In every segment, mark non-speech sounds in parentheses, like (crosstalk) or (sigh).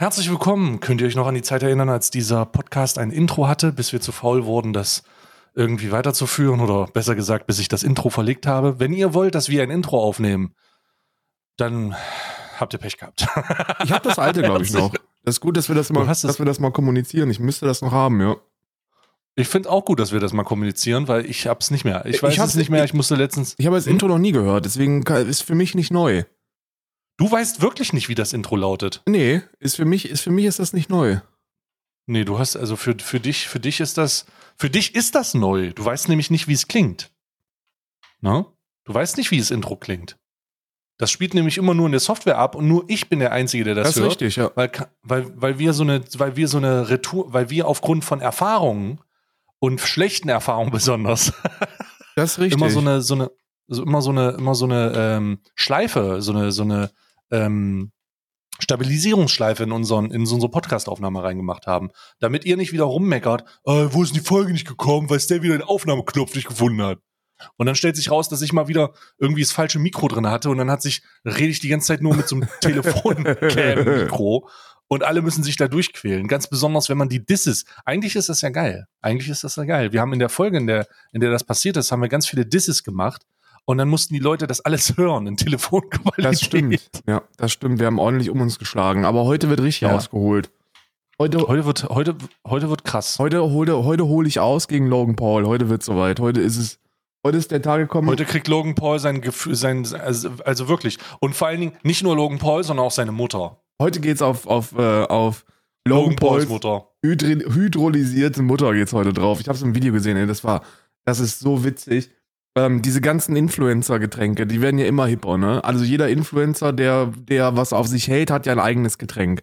Herzlich willkommen. Könnt ihr euch noch an die Zeit erinnern, als dieser Podcast ein Intro hatte, bis wir zu faul wurden, das irgendwie weiterzuführen oder besser gesagt, bis ich das Intro verlegt habe? Wenn ihr wollt, dass wir ein Intro aufnehmen, dann habt ihr Pech gehabt. (laughs) Ich habe das alte, glaube ich, noch. Das ist gut, dass wir das mal, dass wir das mal kommunizieren. Ich müsste das noch haben, ja. Ich finde auch gut, dass wir das mal kommunizieren, weil ich hab's nicht mehr. Ich Ich weiß hab's- es nicht mehr. Ich musste letztens. Ich habe das? Intro noch nie gehört, deswegen ist für mich nicht neu. Du weißt wirklich nicht, wie das Intro lautet. Nee, ist für mich, ist für mich ist das nicht neu. Nee, du hast also für, für dich, für dich ist das, für dich ist das neu. Du weißt nämlich nicht, wie es klingt. Ne? Du weißt nicht, wie das Intro klingt. Das spielt nämlich immer nur in der Software ab und nur ich bin der Einzige, der das, Das ist hört. richtig, ja. Weil, weil, weil wir so eine, weil wir so eine Retour, weil wir aufgrund von Erfahrungen und schlechten Erfahrungen (laughs) besonders Das ist richtig. immer so eine, so eine, so immer so eine, immer so eine ähm, Schleife, so eine, so eine ähm, Stabilisierungsschleife in unseren, in unsere Podcast-Aufnahme reingemacht haben, damit ihr nicht wieder rummeckert, äh, wo ist denn die Folge nicht gekommen, weil der wieder den Aufnahmeknopf nicht gefunden hat. Und dann stellt sich raus, dass ich mal wieder irgendwie das falsche Mikro drin hatte und dann hat sich, rede ich die ganze Zeit nur mit so einem (laughs) Telefon-Mikro und alle müssen sich da durchquälen. Ganz besonders, wenn man die Disses, eigentlich ist das ja geil. Eigentlich ist das ja geil. Wir haben in der Folge, in der, in der das passiert ist, haben wir ganz viele Disses gemacht und dann mussten die Leute das alles (laughs) hören in Telefonqualität. das stimmt. Ja, das stimmt. Wir haben ordentlich um uns geschlagen. Aber heute wird richtig Ja. ausgeholt. Heute, Heute wird, heute, heute wird krass. heute, heute, heute hole ich aus gegen Logan Paul. Heute wird soweit. Heute ist es, heute ist der Tag gekommen. Heute kriegt Logan Paul sein Gefühl, sein, also, also wirklich. Und vor allen Dingen nicht nur Logan Paul, sondern auch seine Mutter. Heute geht's auf, auf, äh, auf Logan, Pauls Mutter. hydri hydrolysierte Mutter geht's heute drauf. Ich habe so ein Video gesehen, ey, das war, das ist so witzig. Ähm, diese ganzen Influencer-Getränke, die werden ja immer hipper, ne? Also jeder Influencer, der, der was auf sich hält, hat ja ein eigenes Getränk.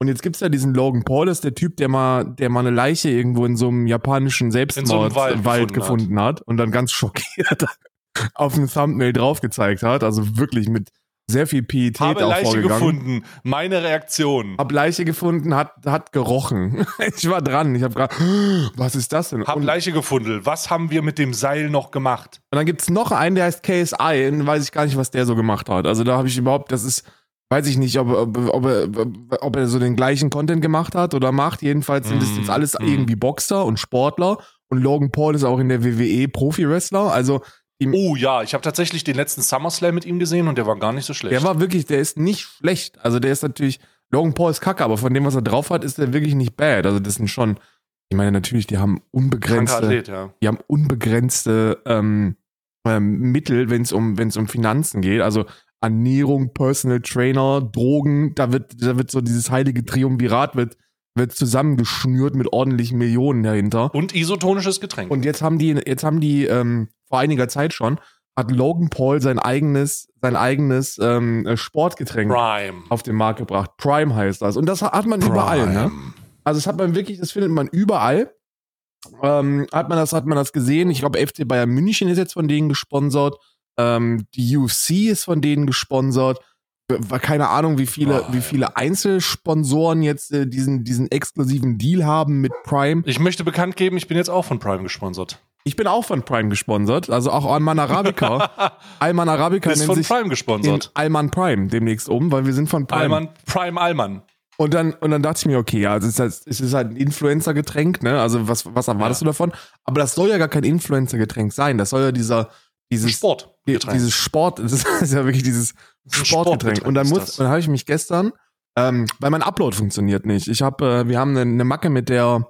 Und jetzt gibt's ja diesen Logan Paul, das ist der Typ, der mal, der mal eine Leiche irgendwo in so einem japanischen Selbstmordwald Wald Wald gefunden gefunden hat. und dann ganz schockiert (laughs) auf dem Thumbnail drauf gezeigt hat. Also wirklich mit sehr viel Pietät Habe auch Leiche vorgegangen. gefunden. Meine Reaktion. Hab Leiche gefunden, hat, hat gerochen. (laughs) Ich war dran. Ich habe gerade, (gasps) was ist das denn? Hab und, Leiche gefunden. Was haben wir mit dem Seil noch gemacht? und dann gibt's noch einen, der heißt KSI, und weiß ich gar nicht, was der so gemacht hat. Also da habe ich überhaupt, das ist, weiß ich nicht, ob, ob, ob, er, ob er so den gleichen Content gemacht hat oder macht. Jedenfalls sind das Mm, jetzt alles mm. irgendwie Boxer und Sportler. Und Logan Paul ist auch in der WWE Profi-Wrestler. Also Oh ja, ich habe tatsächlich den letzten SummerSlam mit ihm gesehen und der war gar nicht so schlecht. der war wirklich, der ist nicht schlecht. Also der ist natürlich, Logan Paul ist kacke, aber von dem, was er drauf hat, ist er wirklich nicht bad. Also das sind schon, ich meine natürlich, die haben unbegrenzte Athlet, ja. die haben unbegrenzte ähm, ähm, Mittel, wenn es um, um Finanzen geht. Also Ernährung, Personal Trainer, Drogen, da wird, da wird so dieses heilige Triumvirat wird, wird zusammengeschnürt mit ordentlichen Millionen dahinter. Und isotonisches Getränk. Und jetzt haben die, jetzt haben die ähm, vor einiger Zeit schon, hat Logan Paul sein eigenes, sein eigenes ähm, Sportgetränk Prime. auf den Markt gebracht. Prime heißt das. Und das hat man überall, ne? Prime. Also das hat man wirklich, das findet man überall. Ähm, hat man das, hat man das gesehen? Ich glaube, FC Bayern München ist jetzt von denen gesponsert. Ähm, die UFC ist von denen gesponsert. War keine Ahnung, wie viele, wie viele Einzelsponsoren jetzt äh, diesen, diesen exklusiven Deal haben mit Prime. Ich möchte bekannt geben, ich bin jetzt auch von Prime gesponsert. Ich bin auch von Prime gesponsert, also auch Alman Arabica. (laughs) Alman Arabica Ist nennt von sich Prime gesponsert. Alman Prime demnächst um, weil wir sind von Prime. Allmann, Prime Allmann. Und dann, und dann dachte ich mir, okay, ja, also es ist halt, es ist halt ein Influencer-Getränk, ne? Also was, was erwartest Ja. du davon? Aber das soll ja gar kein Influencer-Getränk sein. Das soll ja dieser, dieses, Sport. die- dieses Sport, (laughs) das ist ja wirklich dieses Sportgetränk. Sportgetränk, Und dann muss, dann habe ich mich gestern, ähm, weil mein Upload funktioniert nicht. Ich habe, äh, wir haben eine, eine Macke mit der,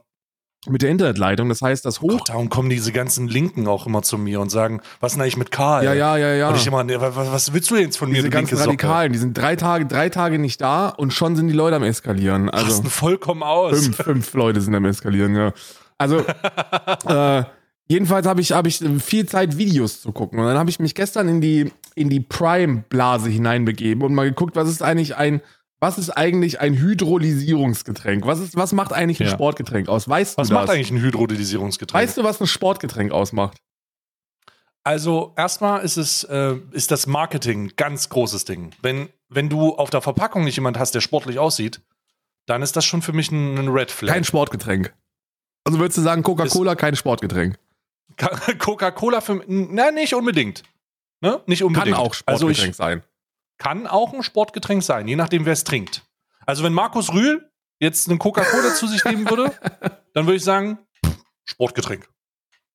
mit der Internetleitung. Das heißt, das hoch, Gott, darum kommen diese ganzen Linken auch immer zu mir und sagen, was ist denn eigentlich mit Karl? ja, ja, ja, ja. Und ich immer, nee, was, willst du jetzt von mir, Diese ganzen? Radikalen, die sind drei Tage, drei Tage nicht da und schon sind die Leute am eskalieren. Also Rasten vollkommen aus. fünf, fünf Leute sind am eskalieren, ja. Also (laughs) äh, jedenfalls habe ich, hab ich viel Zeit, Videos zu gucken. Und dann habe ich mich gestern in die, in die Prime-Blase hineinbegeben und mal geguckt, was ist eigentlich ein, was ist eigentlich ein Hydrolysierungsgetränk? Was, ist, was macht eigentlich ein Ja. Sportgetränk aus? Weißt Was du macht das? eigentlich ein Hydrodisierungsgetränk? Weißt du, was ein Sportgetränk ausmacht? Also erstmal ist es äh, ist das Marketing ein ganz großes Ding. Wenn wenn du auf der Verpackung nicht jemand hast, der sportlich aussieht, dann ist das schon für mich ein, ein Red Flag. Kein Sportgetränk. Also würdest du sagen, Coca-Cola kein Sportgetränk? (laughs) Coca-Cola für na nicht unbedingt. Ne? Nicht Kann unbedingt. auch also Sportgetränk ich, sein. Kann auch ein Sportgetränk sein, je nachdem wer es trinkt. Also wenn Markus Rühl jetzt eine Coca-Cola zu sich nehmen würde, (laughs) dann würde ich sagen, Sportgetränk.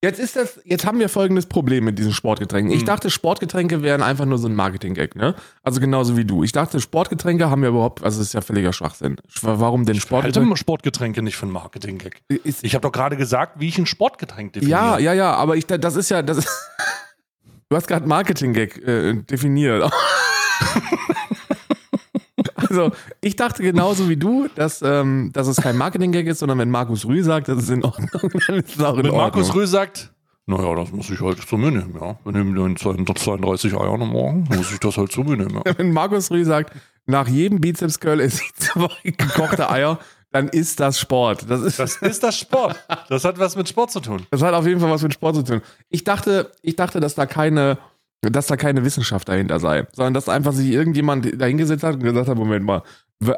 Jetzt ist das, jetzt haben wir folgendes Problem mit diesen Sportgetränken. Ich Hm. dachte, Sportgetränke wären einfach nur so ein Marketing-Gag, ne? Also genauso wie du. Ich dachte, Sportgetränke haben wir überhaupt, also das ist ja völliger Schwachsinn. Warum denn Halte Sportgetränke? Sportgetränke nicht für ein Marketing-Gag. Ich habe doch gerade gesagt, wie ich ein Sportgetränk definiere. ja, ja, ja, aber ich, das ist ja, das ist, (laughs) du hast gerade Marketing-Gag äh, definiert. (laughs) Also, ich dachte genauso wie du, dass, ähm, dass es kein Marketing-Gag ist, sondern wenn Markus Rühl sagt, das ist in Ordnung, (laughs) dann ist es auch in Wenn Ordnung. Markus Röhl sagt, naja, das muss ich halt zu mir nehmen, ja. Wir nehmen den 32 Eiern am Morgen, muss ich das halt zu mir nehmen, ja. (laughs) wenn Markus Rühl sagt, nach jedem Bizeps-Curl ich zwei gekochte Eier, dann ist das Sport. Das, ist, Das ist das Sport. Das hat was mit Sport zu tun. das hat auf jeden Fall was mit Sport zu tun. Ich dachte, ich dachte, dass da keine, dass da keine Wissenschaft dahinter sei, sondern dass einfach sich irgendjemand dahingesetzt hat und gesagt hat, Moment mal,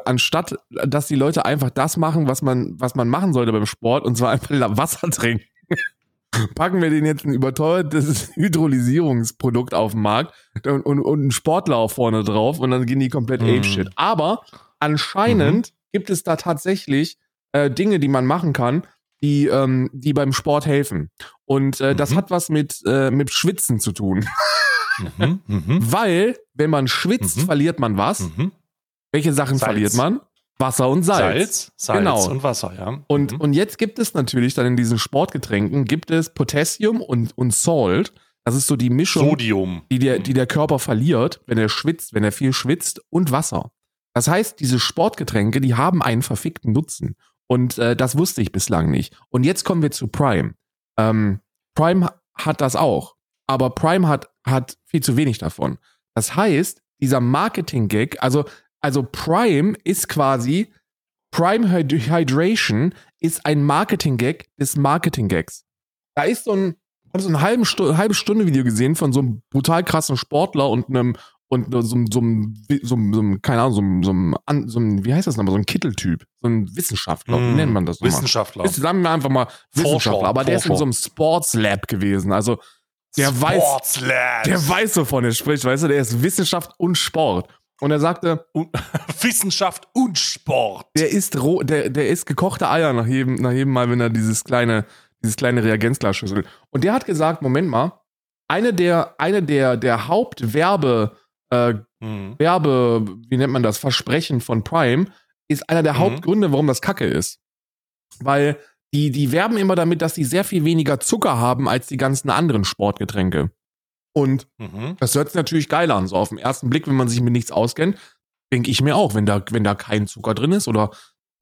anstatt, dass die Leute einfach das machen, was man, was man machen sollte beim Sport, und zwar einfach Wasser trinken, (laughs) packen wir den jetzt ein überteuertes (laughs) Hydrolysierungsprodukt auf den Markt und, und, und einen Sportler auch vorne drauf und dann gehen die komplett Mhm. Ape-Shit. Aber anscheinend gibt es da tatsächlich äh, Dinge, die man machen kann, die, ähm, die beim Sport helfen. Und äh, das Mhm. hat was mit, äh, mit Schwitzen zu tun. (laughs) Mhm, mhm, Weil, wenn man schwitzt, Mhm. verliert man was. mhm. Welche Sachen Salz. verliert man? Wasser und Salz. Salz, Salz Genau. und Wasser, ja. Und, mhm. und jetzt gibt es natürlich dann in diesen Sportgetränken, gibt es Potassium und, und Salt. Das ist so die Mischung, Sodium. die der, die der Körper verliert, wenn er schwitzt, wenn er viel schwitzt und Wasser. Das heißt, diese Sportgetränke, die haben einen verfickten Nutzen. Und äh, das wusste ich bislang nicht. Und jetzt kommen wir zu Prime. Ähm, Prime ha- hat das auch. Aber Prime hat, hat viel zu wenig davon. Das heißt, dieser Marketing-Gag, also, also Prime ist quasi, Prime Hyd Hydration ist ein Marketing-Gag des Marketing-Gags. Da ist so ein, habe so ein halben halbe Stunde Video gesehen von so einem brutal krassen Sportler und einem und so, so, so, so, einem, keine Ahnung, so, so, so, wie heißt das nochmal, so ein Kitteltyp, so ein Wissenschaftler, wie Mhm. nennt man das nochmal? Wissenschaftler. Sagen wir einfach mal Wissenschaftler, Forscher, aber der ist in so einem Sports Lab gewesen, also der weiß, der weiß, wovon er spricht, weißt du, der ist Wissenschaft und Sport. Und er sagte, (laughs) Wissenschaft und Sport. der isst roh, der, der isst gekochte Eier nach jedem, nach jedem Mal, wenn er dieses kleine, dieses kleine Reagenzglasschüssel. Und der hat gesagt, Moment mal, eine der, eine der, der Hauptwerbe, äh, Mhm. Werbe, wie nennt man das, Versprechen von Prime, ist einer der Mhm. Hauptgründe, warum das Kacke ist. Weil die, die werben immer damit, dass die sehr viel weniger Zucker haben als die ganzen anderen Sportgetränke. Und Mhm. das hört sich natürlich geil an. So auf den ersten Blick, wenn man sich mit nichts auskennt, denke ich mir auch, wenn da, wenn da kein Zucker drin ist oder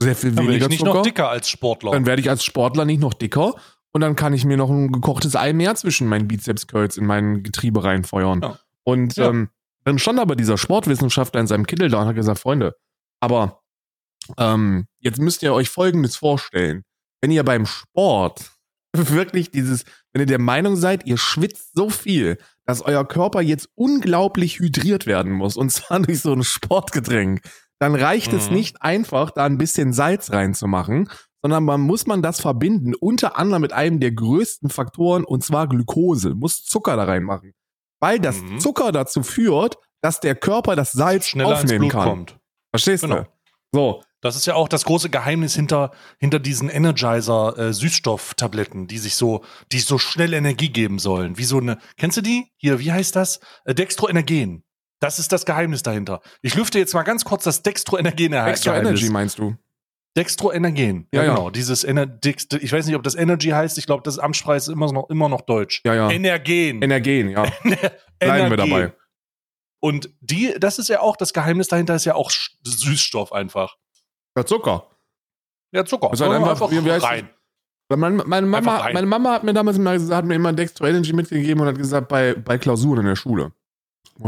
sehr viel Dann weniger ich nicht Zucker, noch dicker als Sportler. dann werde ich als Sportler nicht noch dicker und dann kann ich mir noch ein gekochtes Ei mehr zwischen meinen Bizeps-Curls in mein Getriebe reinfeuern. Ja. Und Ja. ähm, dann stand aber dieser Sportwissenschaftler in seinem Kittel da und hat gesagt, Freunde, aber ähm, jetzt müsst ihr euch Folgendes vorstellen. Wenn ihr beim Sport (laughs) wirklich dieses, wenn ihr der Meinung seid, ihr schwitzt so viel, dass euer Körper jetzt unglaublich hydriert werden muss, und zwar (laughs) durch so ein Sportgetränk, dann reicht es Mhm. nicht einfach, da ein bisschen Salz reinzumachen, sondern man muss man das verbinden, unter anderem mit einem der größten Faktoren, und zwar Glukose, muss Zucker da reinmachen. Weil das Mhm. Zucker dazu führt, dass der Körper das Salz schneller aufnehmen kann. kommt. Verstehst Genau. du? So, Das ist ja auch das große Geheimnis hinter, hinter diesen Energizer-Süßstofftabletten, die sich so, die so schnell Energie geben sollen. Wie so eine, kennst du die? Hier, wie heißt das? Äh, Dextroenergen. Das ist das Geheimnis dahinter. Ich lüfte jetzt mal ganz kurz das Dextroenergen Extra Energy meinst du? Dextroenergen. Ja, ja. genau. Dieses Ener Dex ich weiß nicht, ob das Energy heißt. Ich glaube, das Amtsspreis ist immer noch, immer noch deutsch. Ja, ja. Energen. Energen, ja. (laughs) Bleiben wir dabei. Und die, das ist ja auch, das Geheimnis dahinter ist ja auch Süßstoff einfach. Ja, Zucker. Ja, Zucker. Das ist halt einfach- wie- wie heißt rein. Meine, meine, Einfach Mama, meine Mama hat mir damals immer gesagt, hat mir immer Dextro Energy mitgegeben und hat gesagt, bei, bei Klausuren in der Schule.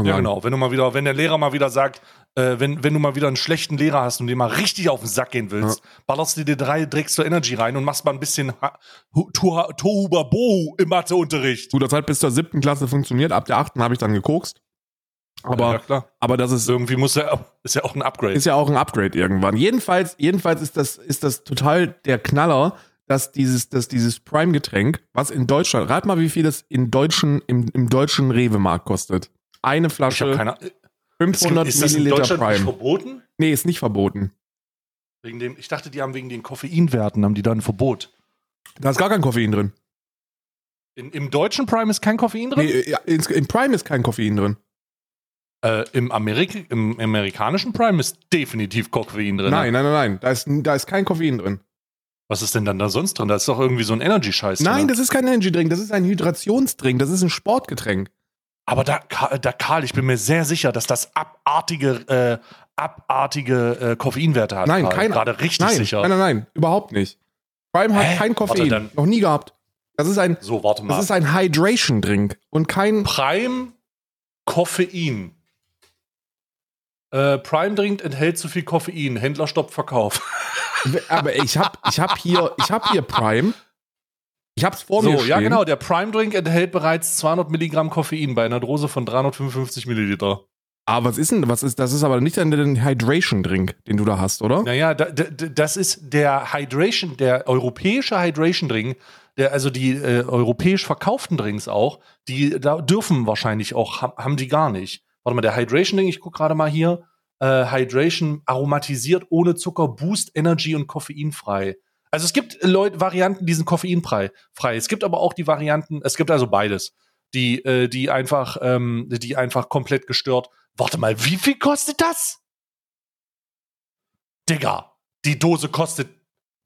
Ja, genau. Wenn du mal wieder, wenn der Lehrer mal wieder sagt, äh, wenn, wenn du mal wieder einen schlechten Lehrer hast und dir mal richtig auf den Sack gehen willst, ballerst du dir drei Drecks zur Energy rein und machst mal ein bisschen Ha- Hu- Tohu Tohuwabohu im Matheunterricht. Gut, das hat bis zur siebten Klasse funktioniert. Ab der achten habe ich dann gekokst. Aber, ja, aber das ist, Irgendwie muss er, ist ja auch ein Upgrade. ist ja auch ein Upgrade irgendwann. Jedenfalls, jedenfalls ist das, ist das total der Knaller, dass dieses, dass dieses Prime-Getränk, was in Deutschland, rat mal, wie viel das in deutschen, im, im deutschen Rewe-Markt kostet. Eine ich habe Flasche, keine 500 ist das in Milliliter Deutschland nicht Prime. verboten? Nee, ist nicht verboten. Wegen dem, ich dachte, die haben wegen den Koffeinwerten, haben die da ein Verbot. Da ist gar kein Koffein drin. In, Im deutschen Prime ist kein Koffein drin? Nee, ja, ins- Im Prime ist kein Koffein drin. Äh, im, Amerik Im amerikanischen Prime ist definitiv Koffein drin. Nein, nein, nein, nein. Da ist, da ist kein Koffein drin. Was ist denn dann da sonst drin? Da ist doch irgendwie so ein Energy-Scheiß Nein, drin. das ist kein Energy Drink, das ist ein Hydrationsdrink, das ist ein Sportgetränk. Aber da, Ka- da, Karl, ich bin mir sehr sicher, dass das abartige, äh, abartige äh, Koffeinwerte hat. Nein, Karl. kein- Gerade richtig nein, sicher. nein, nein, nein, überhaupt nicht. Prime hat Hä? kein Koffein, Warte, noch nie gehabt. Das ist ein, So, warte mal. das ist ein Hydration Drink und kein Prime Koffein. Äh, Prime Drink enthält zu viel Koffein. Händler stoppt Verkauf. aber ich hab ich hab hier ich hab hier Prime. Ich hab's vor mir so, stehen. ja genau. Der Prime Drink enthält bereits 200 Milligramm Koffein bei einer Dose von 355 Milliliter. Aber was ist denn was ist das ist aber nicht dein Hydration Drink, den du da hast, oder? Naja, da, da, das ist der Hydration, der europäische Hydration Drink, der, also die äh, europäisch verkauften Drinks auch, die da dürfen wahrscheinlich auch, ha- haben die gar nicht. Warte mal, der Hydration Drink, ich gucke gerade mal hier, äh, Hydration aromatisiert, ohne Zucker, Boost, Energy und koffeinfrei. Also es gibt Leute, Varianten, die sind koffeinfrei. Frei. Es gibt aber auch die Varianten, es gibt also beides, die, äh, die einfach, ähm, die einfach komplett gestört. Warte mal, wie viel kostet das? Digga, die Dose kostet,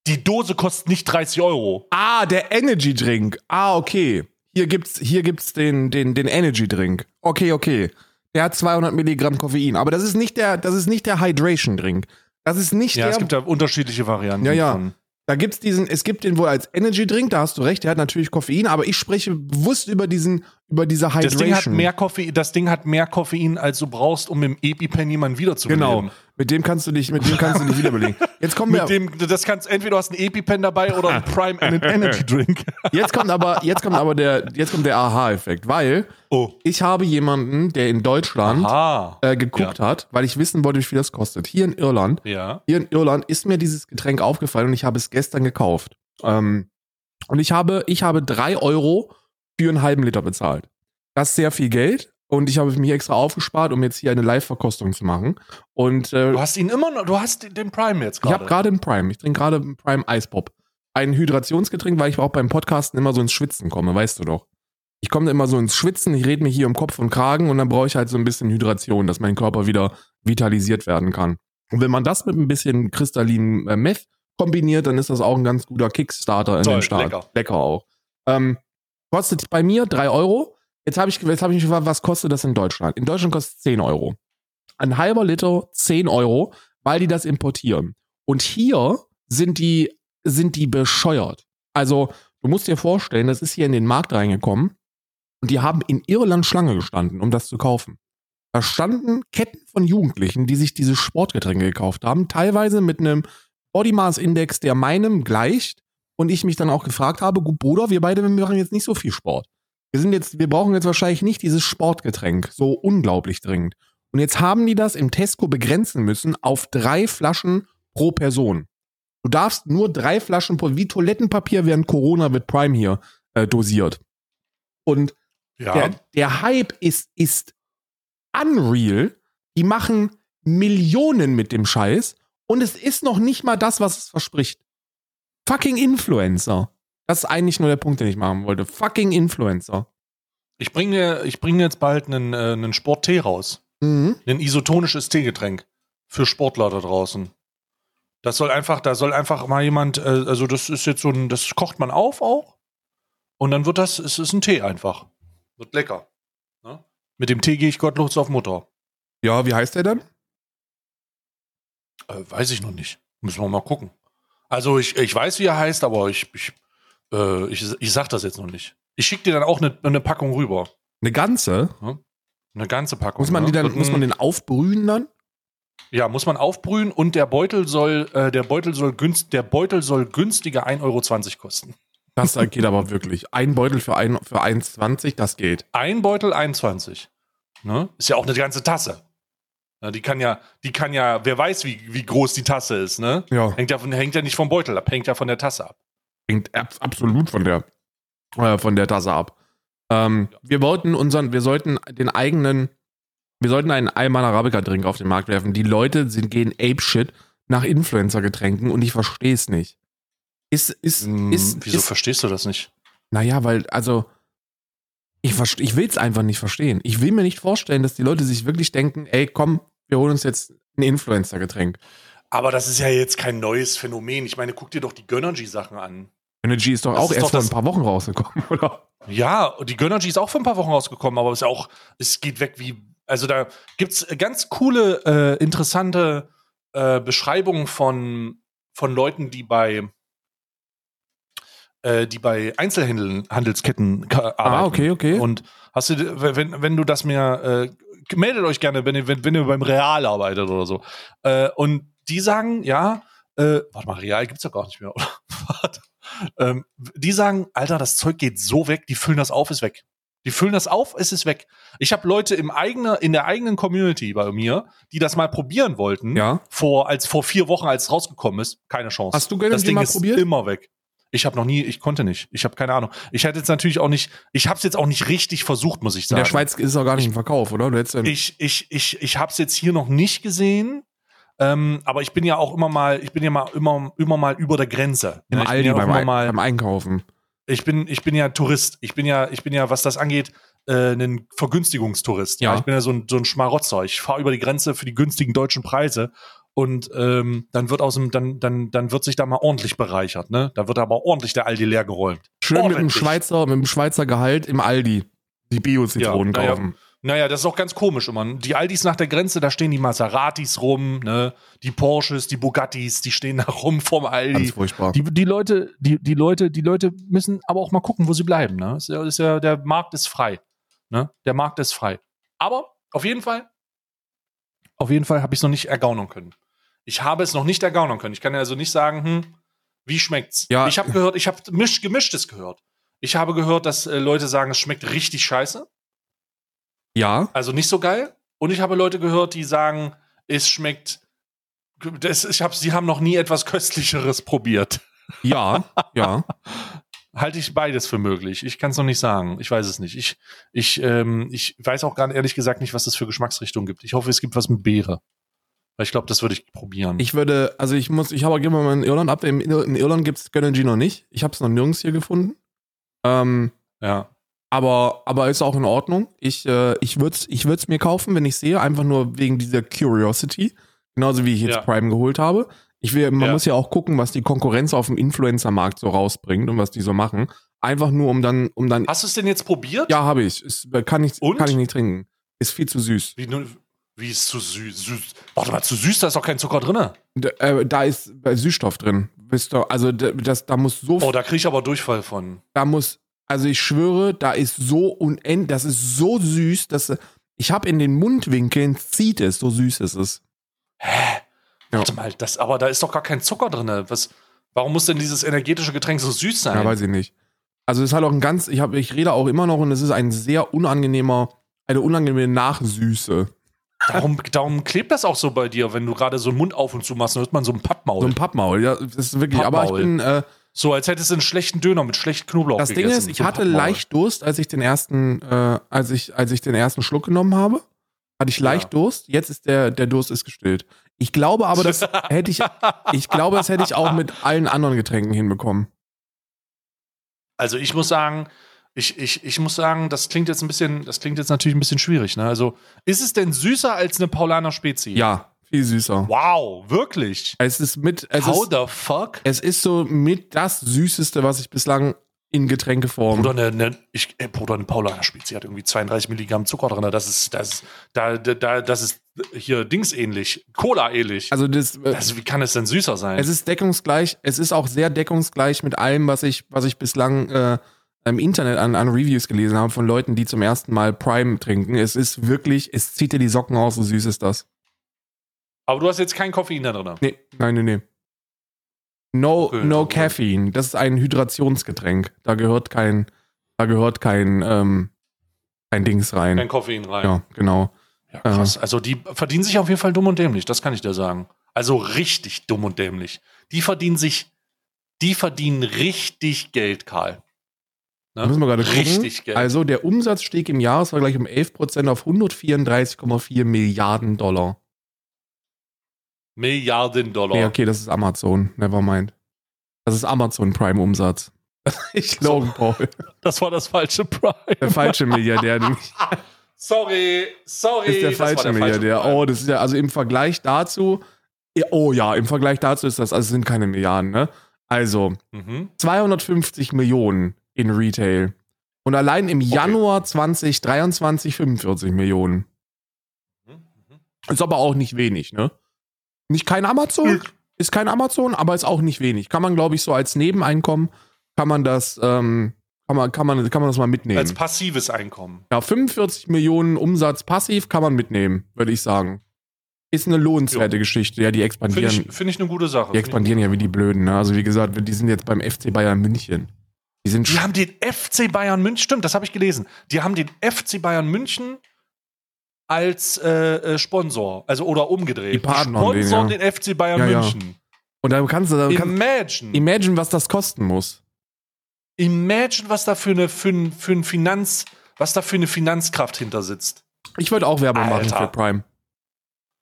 die Dose kostet nicht 30 Euro. Ah, der Energy Drink. Ah, okay. Hier gibt's hier gibt's den den den Energy Drink. Okay, okay. Der hat 200 Milligramm Koffein, aber das ist nicht der das ist nicht der Hydration Drink. Das ist nicht Ja, der es gibt ja unterschiedliche Varianten. Ja, ja. Von. Da gibt's diesen, es gibt den wohl als Energy Drink, da hast du recht, der hat natürlich Koffein, aber ich spreche bewusst über diesen, über diese Hydration. Das Ding, hat mehr Koffein, das Ding hat mehr Koffein, als du brauchst, um im EpiPen jemanden wiederzubeleben. Genau. Mit dem kannst du dich, mit dem kannst du dich wiederbelegen. Jetzt kommen wir, Mit dem, das kannst entweder du hast einen EpiPen dabei oder einen Prime Energy Drink. (laughs) jetzt kommt aber, jetzt kommt aber der, jetzt kommt der Aha-Effekt, weil Oh. ich habe jemanden, der in Deutschland äh, geguckt hat, weil ich wissen wollte, wie viel das kostet. Hier in Irland, Ja. hier in Irland ist mir dieses Getränk aufgefallen und ich habe es gestern gekauft. Ähm, und ich habe, ich habe drei Euro für einen halben Liter bezahlt. Das ist sehr viel Geld und ich habe mich extra aufgespart, um jetzt hier eine Live-Verkostung zu machen. Und äh, Du hast ihn immer noch, du hast den Prime jetzt ich gerade. habe gerade einen Prime. Ich trinke gerade einen Prime Eispop. Ein Hydrationsgetränk, weil ich auch beim Podcasten immer so ins Schwitzen komme, weißt du doch. Ich komme immer so ins Schwitzen, ich rede mir hier um Kopf und Kragen und dann brauche ich halt so ein bisschen Hydration, dass mein Körper wieder vitalisiert werden kann. Und wenn man das mit ein bisschen kristallinen äh, Meth kombiniert, dann ist das auch ein ganz guter Kickstarter in Toll, den Start. lecker. lecker auch. Ähm, kostet bei mir drei Euro. Jetzt habe ich, hab ich mich gefragt, was kostet das in Deutschland? In Deutschland kostet es 10 Euro. Ein halber Liter 10 Euro, weil die das importieren. Und hier sind die, sind die bescheuert. Also, du musst dir vorstellen, das ist hier in den Markt reingekommen und die haben in Irland Schlange gestanden, um das zu kaufen. Da standen Ketten von Jugendlichen, die sich diese Sportgetränke gekauft haben, teilweise mit einem Body Mass Index, der meinem gleicht. Und ich mich dann auch gefragt habe, gut, Bruder, wir beide machen jetzt nicht so viel Sport. Wir sind jetzt, wir brauchen jetzt wahrscheinlich nicht dieses Sportgetränk so unglaublich dringend. Und jetzt haben die das im Tesco begrenzen müssen auf drei Flaschen pro Person. Du darfst nur drei Flaschen pro, wie Toilettenpapier während Corona wird Prime hier äh, dosiert. Und ja. der, der Hype ist, ist unreal. Die machen Millionen mit dem Scheiß und es ist noch nicht mal das, was es verspricht. Fucking Influencer. Das ist eigentlich nur der Punkt, den ich machen wollte. Fucking Influencer. Ich bringe, ich bringe jetzt bald einen, äh, einen Sporttee raus. Mhm. Ein isotonisches Teegetränk für Sportler da draußen. Das soll einfach, da soll einfach mal jemand, äh, also das ist jetzt so ein, das kocht man auf auch. Und dann wird das, es ist ein Tee einfach. Wird lecker. Ne? Mit dem Tee gehe ich gottlos auf Mutter. Ja, wie heißt der dann? Äh, weiß ich noch nicht. Müssen wir mal gucken. Also ich, ich weiß, wie er heißt, aber ich, ich, äh, ich, ich sag das jetzt noch nicht. Ich schicke dir dann auch eine, eine Packung rüber. Eine ganze? Eine ganze Packung. Muss man die ne? dann, Wird muss man den aufbrühen dann? Ja, muss man aufbrühen und der Beutel soll, äh, der Beutel soll günst, der Beutel soll günstiger 1,20 Euro kosten. Das (laughs) geht aber wirklich. Ein Beutel für, ein, für 1,20, das geht. Ein Beutel 1,20. Ne? Ist ja auch eine ganze Tasse. Ja, die kann ja, die kann ja, wer weiß, wie, wie groß die Tasse ist, ne? Ja. Hängt ja, von, hängt ja nicht vom Beutel ab, hängt ja von der Tasse ab. Hängt ab, absolut von der, äh, von der Tasse ab. Ähm, Wir wollten unseren, wir sollten den eigenen, wir sollten einen Alman Arabica Drink auf den Markt werfen. Die Leute sind, gehen ape shit. nach Influencer-Getränken und ich verstehe es nicht. Ist, ist, Hm, ist, Wieso ist, verstehst du das nicht? naja, weil, also, ich, ich will es einfach nicht verstehen. Ich will mir nicht vorstellen, dass die Leute sich wirklich denken, ey, komm, wir holen uns jetzt ein Influencer-Getränk. Aber das ist ja jetzt kein neues Phänomen. Ich meine, guck dir doch die Gönnergy-Sachen an. Energy ist doch Das auch ist erst doch vor ein paar Wochen rausgekommen, (laughs) oder? Ja, die Gönnergy ist auch vor ein paar Wochen rausgekommen, aber es ist auch, es geht weg wie, also da gibt's ganz coole, äh, interessante äh, Beschreibungen von, von Leuten, die bei, äh, die bei Einzelhandelsketten ka- arbeiten. Ah, okay, okay. Und hast du, wenn, wenn du das mir, äh, meldet euch gerne, wenn ihr, wenn, wenn ihr beim Real arbeitet oder so. Äh, und die sagen, ja, äh, warte mal, Real gibt's ja gar nicht mehr, (laughs) oder? Ähm, die sagen, Alter, das Zeug geht so weg, die füllen das auf, ist weg. Die füllen das auf, es ist weg. Ich habe Leute im eigenen, in der eigenen Community bei mir, die das mal probieren wollten. Ja. Vor, als vor vier Wochen, als es rausgekommen ist, keine Chance. Hast du Gönnergy das Ding mal ist probiert? immer weg. Ich habe noch nie, ich konnte nicht. Ich habe keine Ahnung. Ich hätte jetzt natürlich auch nicht, ich habe es jetzt auch nicht richtig versucht, muss ich In sagen. der Schweiz ist auch gar nicht im Verkauf, oder? Du hättest ja Ich, ich, ich, ich habe es jetzt hier noch nicht gesehen. Ähm, aber ich bin ja auch immer mal, ich bin ja mal immer, immer mal über der Grenze. im Ja, ich bin Aldi ja beim, mal, beim Einkaufen. ich bin, ich bin ja Tourist. Ich bin ja, ich bin ja, was das angeht, äh, ein Vergünstigungstourist. Ja. Ja. Ich bin ja so ein, so ein Schmarotzer. Ich fahre über die Grenze für die günstigen deutschen Preise und ähm, dann wird aus dem, dann, dann, dann wird sich da mal ordentlich bereichert, ne? Da wird aber ordentlich der Aldi leer geräumt. Schön mit dem Ordentlich. Schweizer, mit dem Schweizer Gehalt im Aldi die Bio-Zitronen Ja, naja. kaufen. Naja, das ist auch ganz komisch immer. Die Aldis nach der Grenze, da stehen die Maseratis rum, ne? Die Porsches, die Bugattis, die stehen da rum vorm Ganz Aldi. furchtbar. Die, die Leute, die, die Leute, die Leute müssen aber auch mal gucken, wo sie bleiben. Ne? Ist ja, ist ja, der Markt ist frei. Ne? Der Markt ist frei. Aber auf jeden Fall, auf jeden Fall habe ich es noch nicht ergaunern können. Ich habe es noch nicht ergaunern können. Ich kann also nicht sagen, hm, wie schmeckt's? Ja. Ich habe gehört, ich habe misch, gemischtes gehört. Ich habe gehört, dass äh, Leute sagen, es schmeckt richtig scheiße, ja, also nicht so geil. Und ich habe Leute gehört, die sagen, es schmeckt. Das, ich hab, sie haben noch nie etwas Köstlicheres probiert. ja, ja. (laughs) Halte ich beides für möglich. Ich kann es noch nicht sagen. Ich weiß es nicht. Ich, ich, ähm, ich weiß auch gar ehrlich gesagt nicht, was es für Geschmacksrichtungen gibt. Ich hoffe, es gibt was mit Beere. Weil ich glaube, das würde ich probieren. Ich würde, also ich muss, ich habe gehen wir mal in Irland ab. In, in Irland gibt es Gönnergy noch nicht. Ich habe es noch nirgends hier gefunden. Ähm, ja. aber, aber ist auch in Ordnung. Ich, äh, ich würde es ich würd's mir kaufen, wenn ich sehe, einfach nur wegen dieser Curiosity. Genauso wie ich jetzt Ja. Prime geholt habe. Ich will, man Ja. muss ja auch gucken, was die Konkurrenz auf dem Influencer-Markt so rausbringt und was die so machen. Einfach nur, um dann, um dann. Hast du es denn jetzt probiert? Ja, habe ich. Ist, kann ich. Und? Kann ich nicht trinken. Ist viel zu süß. Wie, wie ist zu süß? süß? Warte mal, zu süß, da ist doch kein Zucker drin. D äh, da ist äh, Süßstoff drin. Wisst ihr, also das, da muss so Oh, da kriege ich aber Durchfall von. da muss, also ich schwöre, da ist so unendlich, das ist so süß, dass ich habe in den Mundwinkeln zieht es, so süß ist es. Hä? Ja. Warte mal, das, aber da ist doch gar kein Zucker drin. Was, warum muss denn dieses energetische Getränk so süß sein? Ja, weiß ich nicht. Also es hat auch ein ganz, ich habe, ich rede auch immer noch und es ist ein sehr unangenehmer, eine unangenehme Nachsüße. darum, darum klebt das auch so bei dir, wenn du gerade so einen Mund auf und zu machst, dann hört man so ein Pappmaul. So ein Pappmaul, ja, das ist wirklich. Aber ich Pappmaul. bin, äh, So, als hättest du einen schlechten Döner mit schlecht Knoblauch das Ding gegessen. ist, ich hatte Pappmaul. leicht Durst, als ich den ersten, äh, als ich, als ich den ersten Schluck genommen habe, hatte ich leicht Durst. Jetzt ist der, der Durst ist gestillt. Ich glaube aber, das (laughs) hätte ich, ich glaube, das hätte ich auch mit allen anderen Getränken hinbekommen. Also ich muss sagen, ich, ich, ich muss sagen, das klingt jetzt ein bisschen, das klingt jetzt natürlich ein bisschen schwierig. Ne? Also, ist es denn süßer als eine Paulaner Spezi? Ja, viel süßer. Wow, wirklich? Es ist mit, es How ist, the fuck? es ist so mit das Süßeste, was ich bislang in Getränkeform. Bruder, eine, ne, ich, ey, Bruder, eine Paulaner Spezi hat irgendwie 32 Milligramm Zucker drin. Das ist, das, ist- da, da, da, das ist hier Dings ähnlich, Cola ähnlich. Also das, äh, also, wie kann es denn süßer sein? es ist deckungsgleich, es ist auch sehr deckungsgleich mit allem, was ich, was ich bislang äh, im Internet an, an Reviews gelesen habe von Leuten, die zum ersten Mal Prime trinken. Es ist wirklich, es zieht dir die Socken aus, so süß ist das. Aber du hast jetzt kein Koffein da drin. Nee, nein, nee, nee. No, Okay, no aber- Caffeine. Das ist ein Hydrationsgetränk. Da gehört kein, da gehört kein, ähm, kein Dings rein. Kein Koffein rein. ja, genau. Ja, krass. Also die verdienen sich auf jeden Fall dumm und dämlich, das kann ich dir sagen. Also richtig dumm und dämlich. Die verdienen sich, die verdienen richtig Geld, Karl. Ne? Müssen wir gerade gucken. Richtig Geld. Also der Umsatz stieg im Jahresvergleich um 11% auf 134,4 Milliarden Dollar. Milliarden Dollar. Nee, okay, das ist Amazon. Never mind. Das ist Amazon Prime Umsatz. (laughs) Ich Logan Paul. Das war das falsche Prime. Der falsche Milliardär. (laughs) Sorry, sorry. ist der falsche der Milliardär. Prime. Oh, das ist ja, also im Vergleich dazu, oh ja, im Vergleich dazu ist das, also es sind keine Milliarden, ne? Also, Mhm. 250 Millionen in Retail. Und allein im Januar 2023 45 Millionen. Mhm. Ist aber auch nicht wenig, ne? Nicht kein Amazon, ist kein Amazon, aber ist auch nicht wenig. Kann man, glaube ich, so als Nebeneinkommen, kann man das, ähm, kann man, kann man, kann man das mal mitnehmen. Als passives Einkommen. Ja, 45 Millionen Umsatz passiv kann man mitnehmen, würde ich sagen. Ist eine lohnenswerte Geschichte. Ja, die Finde expandieren, ich, find ich eine gute Sache. die expandieren ja wie die Blöden. Ne? Also wie gesagt, die sind jetzt beim FC Bayern München. Die sind Die haben den FC Bayern München, stimmt, das habe ich gelesen. Die haben den FC Bayern München als äh, äh, Sponsor, also oder umgedreht. Die partnern den, Sponsoren ja. den FC Bayern Ja, ja. München. und da kannst du, da kannst, Imagine. imagine, was das kosten muss. Imagine, was da für eine, für ein, für ein Finanz, was da für eine Finanzkraft hinter sitzt. Ich würde auch Werbung machen Alter. für Prime.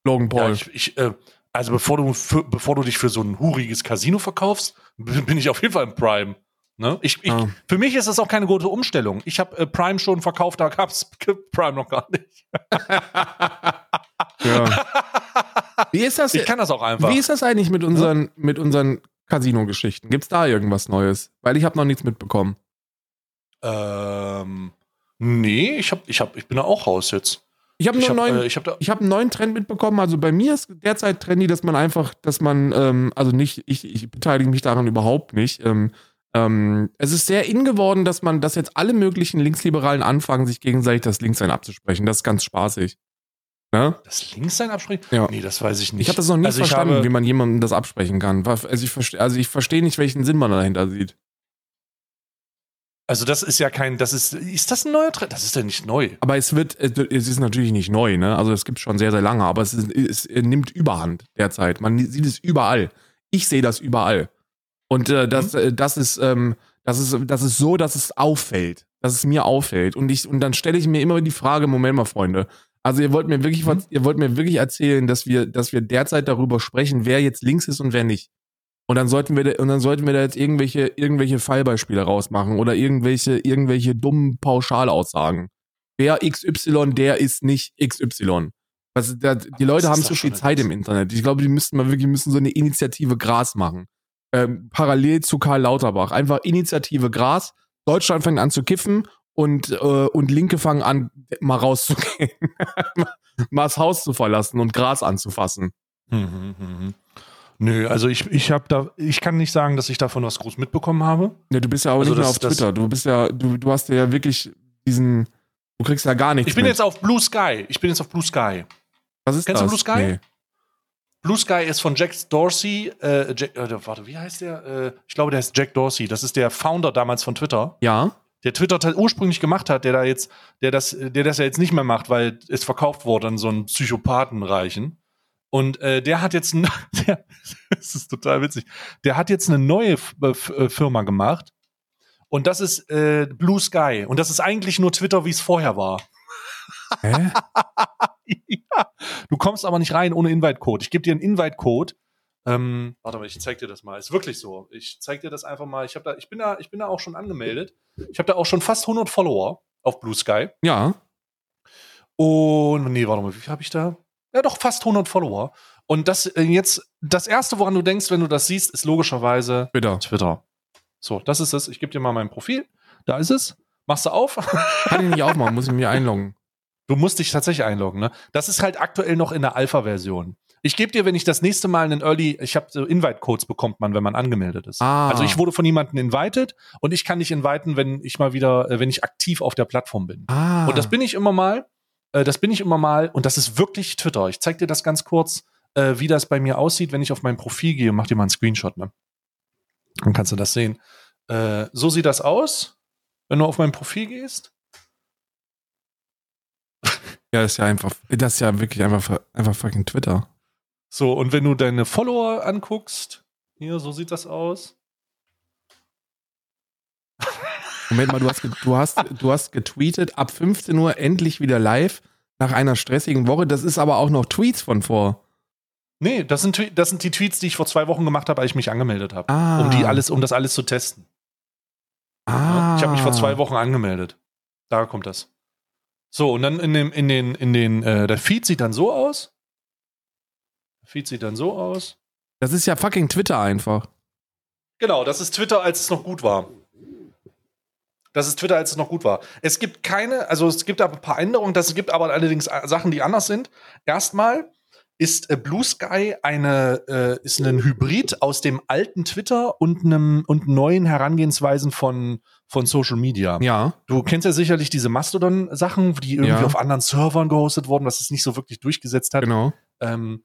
Logan Ja, Paul. ich, ich, äh, also bevor du, für, bevor du dich für so ein huriges Casino verkaufst, bin ich auf jeden Fall im Prime. Ne? Ich, ich, Ah. Für mich ist das auch keine gute Umstellung. Ich habe äh, Prime schon verkauft, da gab's (laughs) Prime noch gar nicht. ja. (laughs) Wie ist das? Ich kann das auch einfach. Wie ist das eigentlich mit unseren, mit unseren Casino-Geschichten? Gibt's da irgendwas Neues? Weil ich habe noch nichts mitbekommen. Ähm, nee, ich, hab, ich, hab, ich bin da auch raus jetzt. Ich habe neuen, äh, ich hab ich habe einen neuen Trend mitbekommen. Also bei mir ist derzeit trendy, dass man einfach, dass man, ähm, also nicht, ich, ich beteilige mich daran überhaupt nicht. Ähm, ähm, es ist sehr in geworden, dass man, dass jetzt alle möglichen Linksliberalen anfangen, sich gegenseitig das Linkssein abzusprechen. Das ist ganz spaßig. Ne? Das Linkssein abspringen? Ja. Nee, das weiß ich nicht. Ich habe das noch nie Also verstanden, wie man jemandem das absprechen kann. Also ich verstehe, also ich verstehe nicht, welchen Sinn man dahinter sieht. Also das ist ja kein, das ist, ist das ein neuer Trend? Das ist ja nicht neu. Aber es wird, es ist natürlich nicht neu, ne? Also es gibt schon sehr, sehr lange, aber es, ist, es nimmt Überhand derzeit. Man sieht es überall. Ich sehe das überall. Und äh, das, äh, das ist, ähm, das ist, das ist so, dass es auffällt, dass es mir auffällt. Und ich, und dann stelle ich mir immer die Frage, Moment mal, Freunde. Also ihr wollt mir wirklich, Mhm. ihr wollt mir wirklich erzählen, dass wir, dass wir derzeit darüber sprechen, wer jetzt links ist und wer nicht. Und dann sollten wir, da- und dann sollten wir da jetzt irgendwelche, irgendwelche Fallbeispiele rausmachen oder irgendwelche, irgendwelche dummen Pauschalaussagen. Wer XY, der ist nicht XY. Also, da, die Leute haben zu viel Zeit im Internet. Ich glaube, die müssten mal wirklich, müssen so eine Initiative Gras machen. Ähm, parallel zu Karl Lauterbach. Einfach Initiative Gras. Deutschland fängt an zu kiffen und, äh, und Linke fangen an, mal rauszugehen. (laughs) mal das Haus zu verlassen und Gras anzufassen. Mhm, mhm. Nö, also ich, ich habe da, ich kann nicht sagen, dass ich davon was groß mitbekommen habe. Ja, du bist ja auch Also nicht mehr das- auf das- Twitter. Du bist ja, du, du hast ja wirklich diesen, du kriegst ja gar nichts Ich bin mit. jetzt auf Blue Sky. Ich bin jetzt auf Blue Sky. Was ist kennst du das? Blue Sky? Nee. Blue Sky ist von Jack Dorsey. Äh, Jack, äh, warte, wie heißt der? Äh, ich glaube, der heißt Jack Dorsey. Das ist der Founder damals von Twitter. Ja. Der Twitter ursprünglich gemacht hat, der da jetzt, der das, der das ja jetzt nicht mehr macht, weil es verkauft wurde an so einen Psychopathenreichen. Und äh, der hat jetzt, ein, (laughs) der, das ist total witzig, der hat jetzt eine neue F F äh, Firma gemacht. Und das ist äh, Blue Sky. Und das ist eigentlich nur Twitter, wie es vorher war. Hä? (laughs) ja. Du kommst aber nicht rein ohne Invite-Code. Ich gebe dir einen Invite-Code. Ähm, warte mal, ich zeig dir das mal. Ist wirklich so. Ich zeig dir das einfach mal. Ich, hab da, ich, bin da, ich bin da auch schon angemeldet. Ich habe da auch schon fast 100 Follower auf Blue Sky. Ja. Und nee, warte mal, wie viel habe ich da? Ja, doch fast 100 Follower. Und das äh, jetzt, das erste, woran du denkst, wenn du das siehst, ist logischerweise Bitte. Twitter. So, das ist es. Ich gebe dir mal mein Profil. Da ist es. Machst du auf? (laughs) Kann ich nicht aufmachen, muss ich mir einloggen. Du musst dich tatsächlich einloggen, ne? Das ist halt aktuell noch in der Alpha-Version. Ich gebe dir, wenn ich das nächste Mal einen Early, ich habe so Invite-Codes bekommt man, wenn man angemeldet ist. Ah. Also ich wurde von jemandem invited und ich kann dich inviten, wenn ich mal wieder, äh, wenn ich aktiv auf der Plattform bin. Ah. Und das bin ich immer mal. Äh, das bin ich immer mal. Und das ist wirklich Twitter. Ich zeig dir das ganz kurz, äh, wie das bei mir aussieht, wenn ich auf mein Profil gehe. Mach dir mal einen Screenshot, ne? Dann kannst du das sehen. So sieht das aus, wenn du auf mein Profil gehst. (laughs) Ja, das ist ja einfach, das ist ja wirklich einfach, einfach fucking Twitter. So, und wenn du deine Follower anguckst, hier, so sieht das aus. (laughs) Moment mal, du hast, du hast, du hast getweetet, ab 15 Uhr endlich wieder live nach einer stressigen Woche. Das ist aber auch noch Tweets von vor. Nee, das sind, das sind die Tweets, die ich vor zwei Wochen gemacht habe, als ich mich angemeldet habe. Ah. Um, die alles, um das alles zu testen. Ah. Ich habe mich vor zwei Wochen angemeldet. Da kommt das. So, und dann in dem, in den, in den, äh, der Feed sieht dann so aus. Feed sieht dann so aus. Das ist ja fucking Twitter einfach. Genau, das ist Twitter, als es noch gut war. Das ist Twitter, als es noch gut war. Es gibt keine, also es gibt aber ein paar Änderungen, das gibt aber allerdings äh, Sachen, die anders sind. Erstmal ist äh, Blue Sky eine, äh, ist ein Hybrid aus dem alten Twitter und einem und neuen Herangehensweisen von, von Social Media. Ja. Du kennst ja sicherlich diese Mastodon-Sachen, die irgendwie Ja. auf anderen Servern gehostet wurden, was es nicht so wirklich durchgesetzt hat. Genau. Ähm,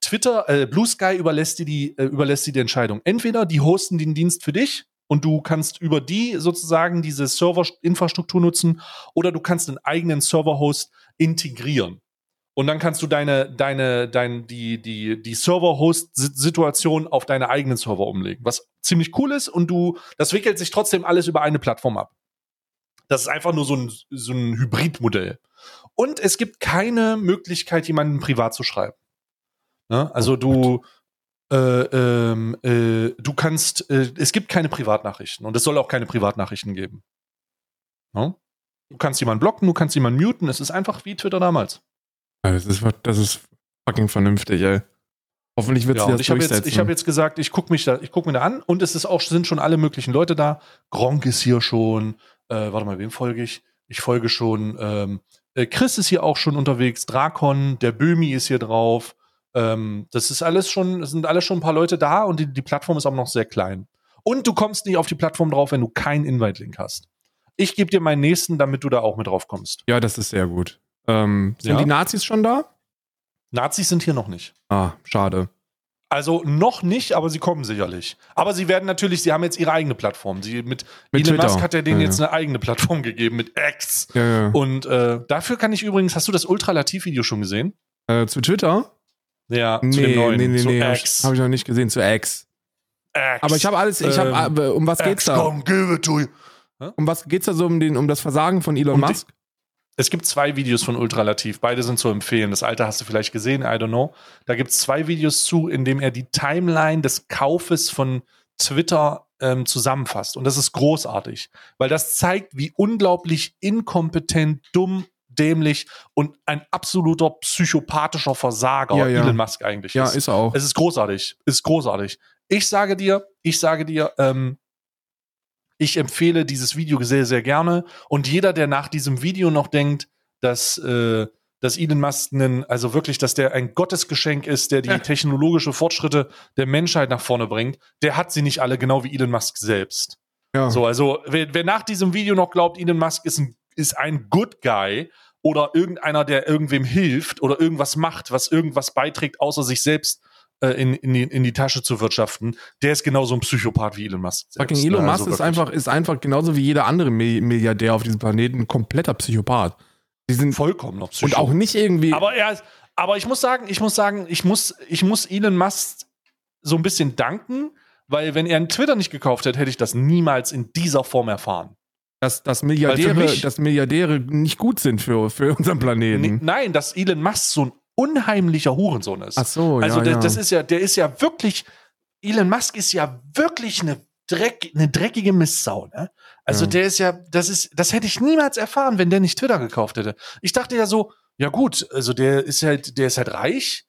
Twitter, äh, Blue Sky überlässt dir die, äh, überlässt dir die Entscheidung. Entweder die hosten den Dienst für dich und du kannst über die sozusagen diese Serverinfrastruktur nutzen oder du kannst einen eigenen Server-Host integrieren. Und dann kannst du deine, deine, dein, die, die, die Server-Host-Situation auf deine eigenen Server umlegen, was ziemlich cool ist und du, das wickelt sich trotzdem alles über eine Plattform ab. Das ist einfach nur so ein, so ein Hybridmodell. Und es gibt keine Möglichkeit, jemanden privat zu schreiben. Ne? Also du, äh, ähm, äh, du kannst, äh, es gibt keine Privatnachrichten und es soll auch keine Privatnachrichten geben. Ne? Du kannst jemanden blocken, du kannst jemanden muten, es ist einfach wie Twitter damals. Ja, Das ist, das ist fucking vernünftig, ey. Hoffentlich wird Ja, sie und das ich habe durchsetzen. jetzt, ich hab jetzt gesagt, ich gucke mich da, ich guck mir da an und es ist auch, sind schon alle möglichen Leute da. Gronk ist hier schon, äh, warte mal, wem folge ich? Ich folge schon, ähm, äh, Chris ist hier auch schon unterwegs, Drakon, der Böhmi ist hier drauf. Ähm, das ist alles schon, es sind alles schon ein paar Leute da und die, die Plattform ist auch noch sehr klein. Und du kommst nicht auf die Plattform drauf, wenn du keinen Invite-Link hast. Ich gebe dir meinen nächsten, damit du da auch mit drauf kommst. ja, das ist sehr gut. Ähm, sind Ja. die Nazis schon da? Nazis sind hier noch nicht. Ah, schade. Also noch nicht, aber sie kommen sicherlich. Aber sie werden natürlich, sie haben jetzt ihre eigene Plattform. Sie mit, Mit Elon Twitter. Musk hat ja denen Ja, jetzt eine eigene Plattform gegeben mit X. Ja, ja. Und äh, dafür kann ich übrigens, hast du das Ultralativ-Video schon gesehen? Äh, zu Twitter? Ja, zu Nee, dem neuen, nee, nee, zu nee. X. hab ich noch nicht gesehen, zu X. X. Aber ich habe alles, ich Ähm, habe, um was geht's X, da? komm, give it to you. Um was geht's da so um, den, um das Versagen von Elon Um die- Musk? Es gibt zwei Videos von Ultralativ, beide sind zu empfehlen. Das alte hast du vielleicht gesehen, I don't know. Da gibt es zwei Videos zu, in dem er die Timeline des Kaufes von Twitter ähm, zusammenfasst. Und das ist großartig, weil das zeigt, wie unglaublich inkompetent, dumm, dämlich und ein absoluter psychopathischer Versager Ja, ja. Elon Musk eigentlich Ja, ist. ist er auch. Es ist großartig. Ist großartig. Ich sage dir, ich sage dir, ähm, ich empfehle dieses Video sehr, sehr gerne. Und jeder, der nach diesem Video noch denkt, dass, äh, dass Elon Musk einen, also wirklich, dass der ein Gottesgeschenk ist, der die technologische Fortschritte der Menschheit nach vorne bringt, der hat sie nicht alle, genau wie Elon Musk selbst. Ja. So, also, wer, wer nach diesem Video noch glaubt, Elon Musk ist ein, ist ein Good Guy oder irgendeiner, der irgendwem hilft oder irgendwas macht, was irgendwas beiträgt, außer sich selbst äh, in, in, die, in die Tasche zu wirtschaften, der ist genauso ein Psychopath wie Elon Musk. Fucking. Elon? Musk Also ist einfach, ist einfach genauso wie jeder andere Mi- Milliardär auf diesem Planeten ein kompletter Psychopath. Die sind vollkommen noch und Psycho. auch nicht irgendwie. Aber er ist, aber ich muss sagen, ich muss sagen, ich muss, ich muss Elon Musk so ein bisschen danken, weil wenn er einen Twitter nicht gekauft hätte, hätte ich das niemals in dieser Form erfahren. Dass, dass, Milliardäre, mich- dass Milliardäre nicht gut sind für, für unseren Planeten. nein, dass Elon Musk so ein unheimlicher Hurensohn ist. Ach so, also ja, der, ja. das ist ja, der ist ja wirklich, Elon Musk ist ja wirklich eine, Dreck, eine dreckige Mistsau, ne? Also Ja. der ist ja, das ist, das hätte ich niemals erfahren, wenn der nicht Twitter gekauft hätte. Ich dachte ja so, ja gut, also der ist halt, der ist halt reich,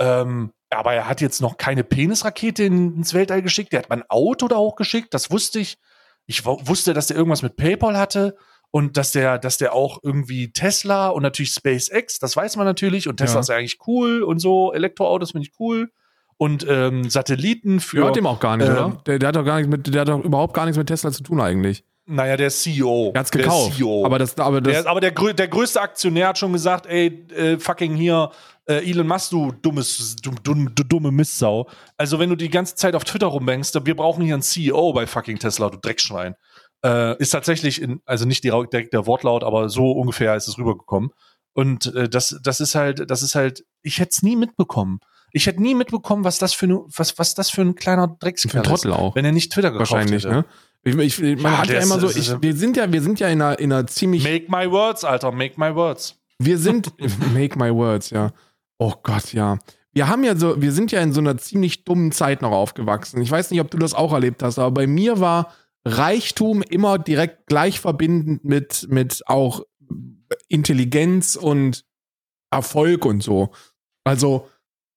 ähm, aber er hat jetzt noch keine Penisrakete in, ins Weltall geschickt, der hat mein Auto da hochgeschickt, das wusste ich. Ich wu- wusste, dass der irgendwas mit PayPal hatte und dass der, dass der auch irgendwie Tesla und natürlich SpaceX, das weiß man natürlich, und Tesla Ja. ist ja eigentlich cool und so, Elektroautos finde ich cool. Und ähm, Satelliten für. Gehört dem auch gar nicht, ähm, oder? Der, der hat doch gar nichts mit, der hat doch überhaupt gar nichts mit Tesla zu tun eigentlich. Naja, der CEO. Er hat's Der gekauft. CEO. Aber das, aber das, der, aber der, der größte Aktionär hat schon gesagt, ey, äh, fucking hier, äh, Elon Musk, du dummes, du, du, du dumme Mistsau. Also wenn du die ganze Zeit auf Twitter rumbängst, wir brauchen hier einen CEO bei fucking Tesla, du Dreckschwein. Äh, ist tatsächlich, in, also nicht direkt der, der Wortlaut, aber so ungefähr ist es rübergekommen. Und äh, das, das ist halt, das ist halt, ich hätte es nie mitbekommen. Ich hätte nie mitbekommen, was das für, ne, was, was das für ein kleiner Dreckskerl ist, wenn er nicht Twitter gekauft Wahrscheinlich, hätte. ne? Ich, ich, man Ja, hat ja immer so, ich, wir sind ja, wir sind ja in einer, in einer ziemlich, Make my words, Alter, make my words. wir sind, (laughs) make my words, ja. Oh Gott, ja. wir haben ja so, wir sind ja in so einer ziemlich dummen Zeit noch aufgewachsen. Ich weiß nicht, ob du das auch erlebt hast, aber bei mir war Reichtum immer direkt gleich verbindend mit, mit auch Intelligenz und Erfolg und so. Also,